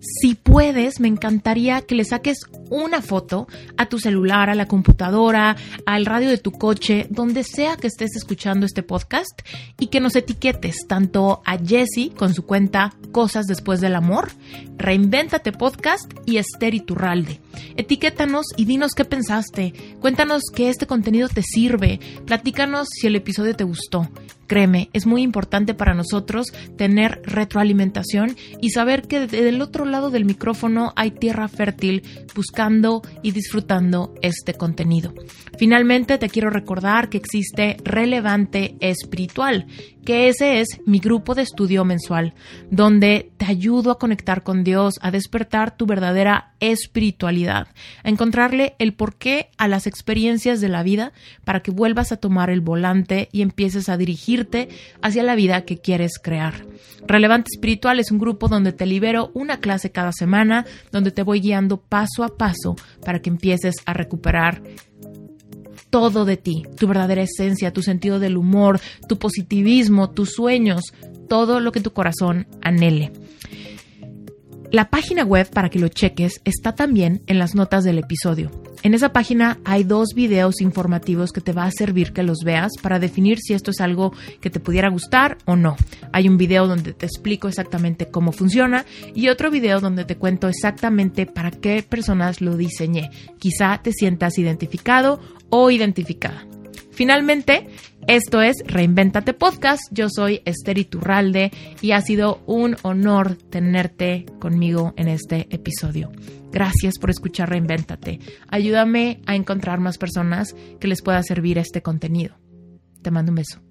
Si puedes, me encantaría que le saques una foto a tu celular, a la computadora, al radio de tu coche, donde sea que estés escuchando este podcast y que nos etiquetes tanto a Jessie con su cuenta Cosas Después del Amor, Reinvéntate Podcast y Esther Iturralde. Etiquétanos y dinos qué pensaste. Cuéntanos que este contenido te sirve. Platícanos si el episodio te gustó. Créeme, es muy importante para nosotros tener retroalimentación y saber que del otro lado del micrófono hay tierra fértil buscando y disfrutando este contenido. Finalmente, te quiero recordar que existe Relevante Espiritual, que ese es mi grupo de estudio mensual, donde te ayudo a conectar con Dios, a despertar tu verdadera espiritualidad, a encontrarle el porqué a las experiencias de la vida para que vuelvas a tomar el volante y empieces a hacia la vida que quieres crear. Relevante Espiritual es un grupo donde te libero una clase cada semana, donde te voy guiando paso a paso para que empieces a recuperar todo de ti, tu verdadera esencia, tu sentido del humor, tu positivismo, tus sueños, todo lo que tu corazón anhele. La página web para que lo cheques está también en las notas del episodio. En esa página hay dos videos informativos que te va a servir que los veas para definir si esto es algo que te pudiera gustar o no. Hay un video donde te explico exactamente cómo funciona y otro video donde te cuento exactamente para qué personas lo diseñé. Quizá te sientas identificado o identificada. Finalmente, esto es Reinventate Podcast. Yo soy Esther Iturralde y ha sido un honor tenerte conmigo en este episodio. Gracias por escuchar Reinventate. Ayúdame a encontrar más personas que les pueda servir este contenido. Te mando un beso.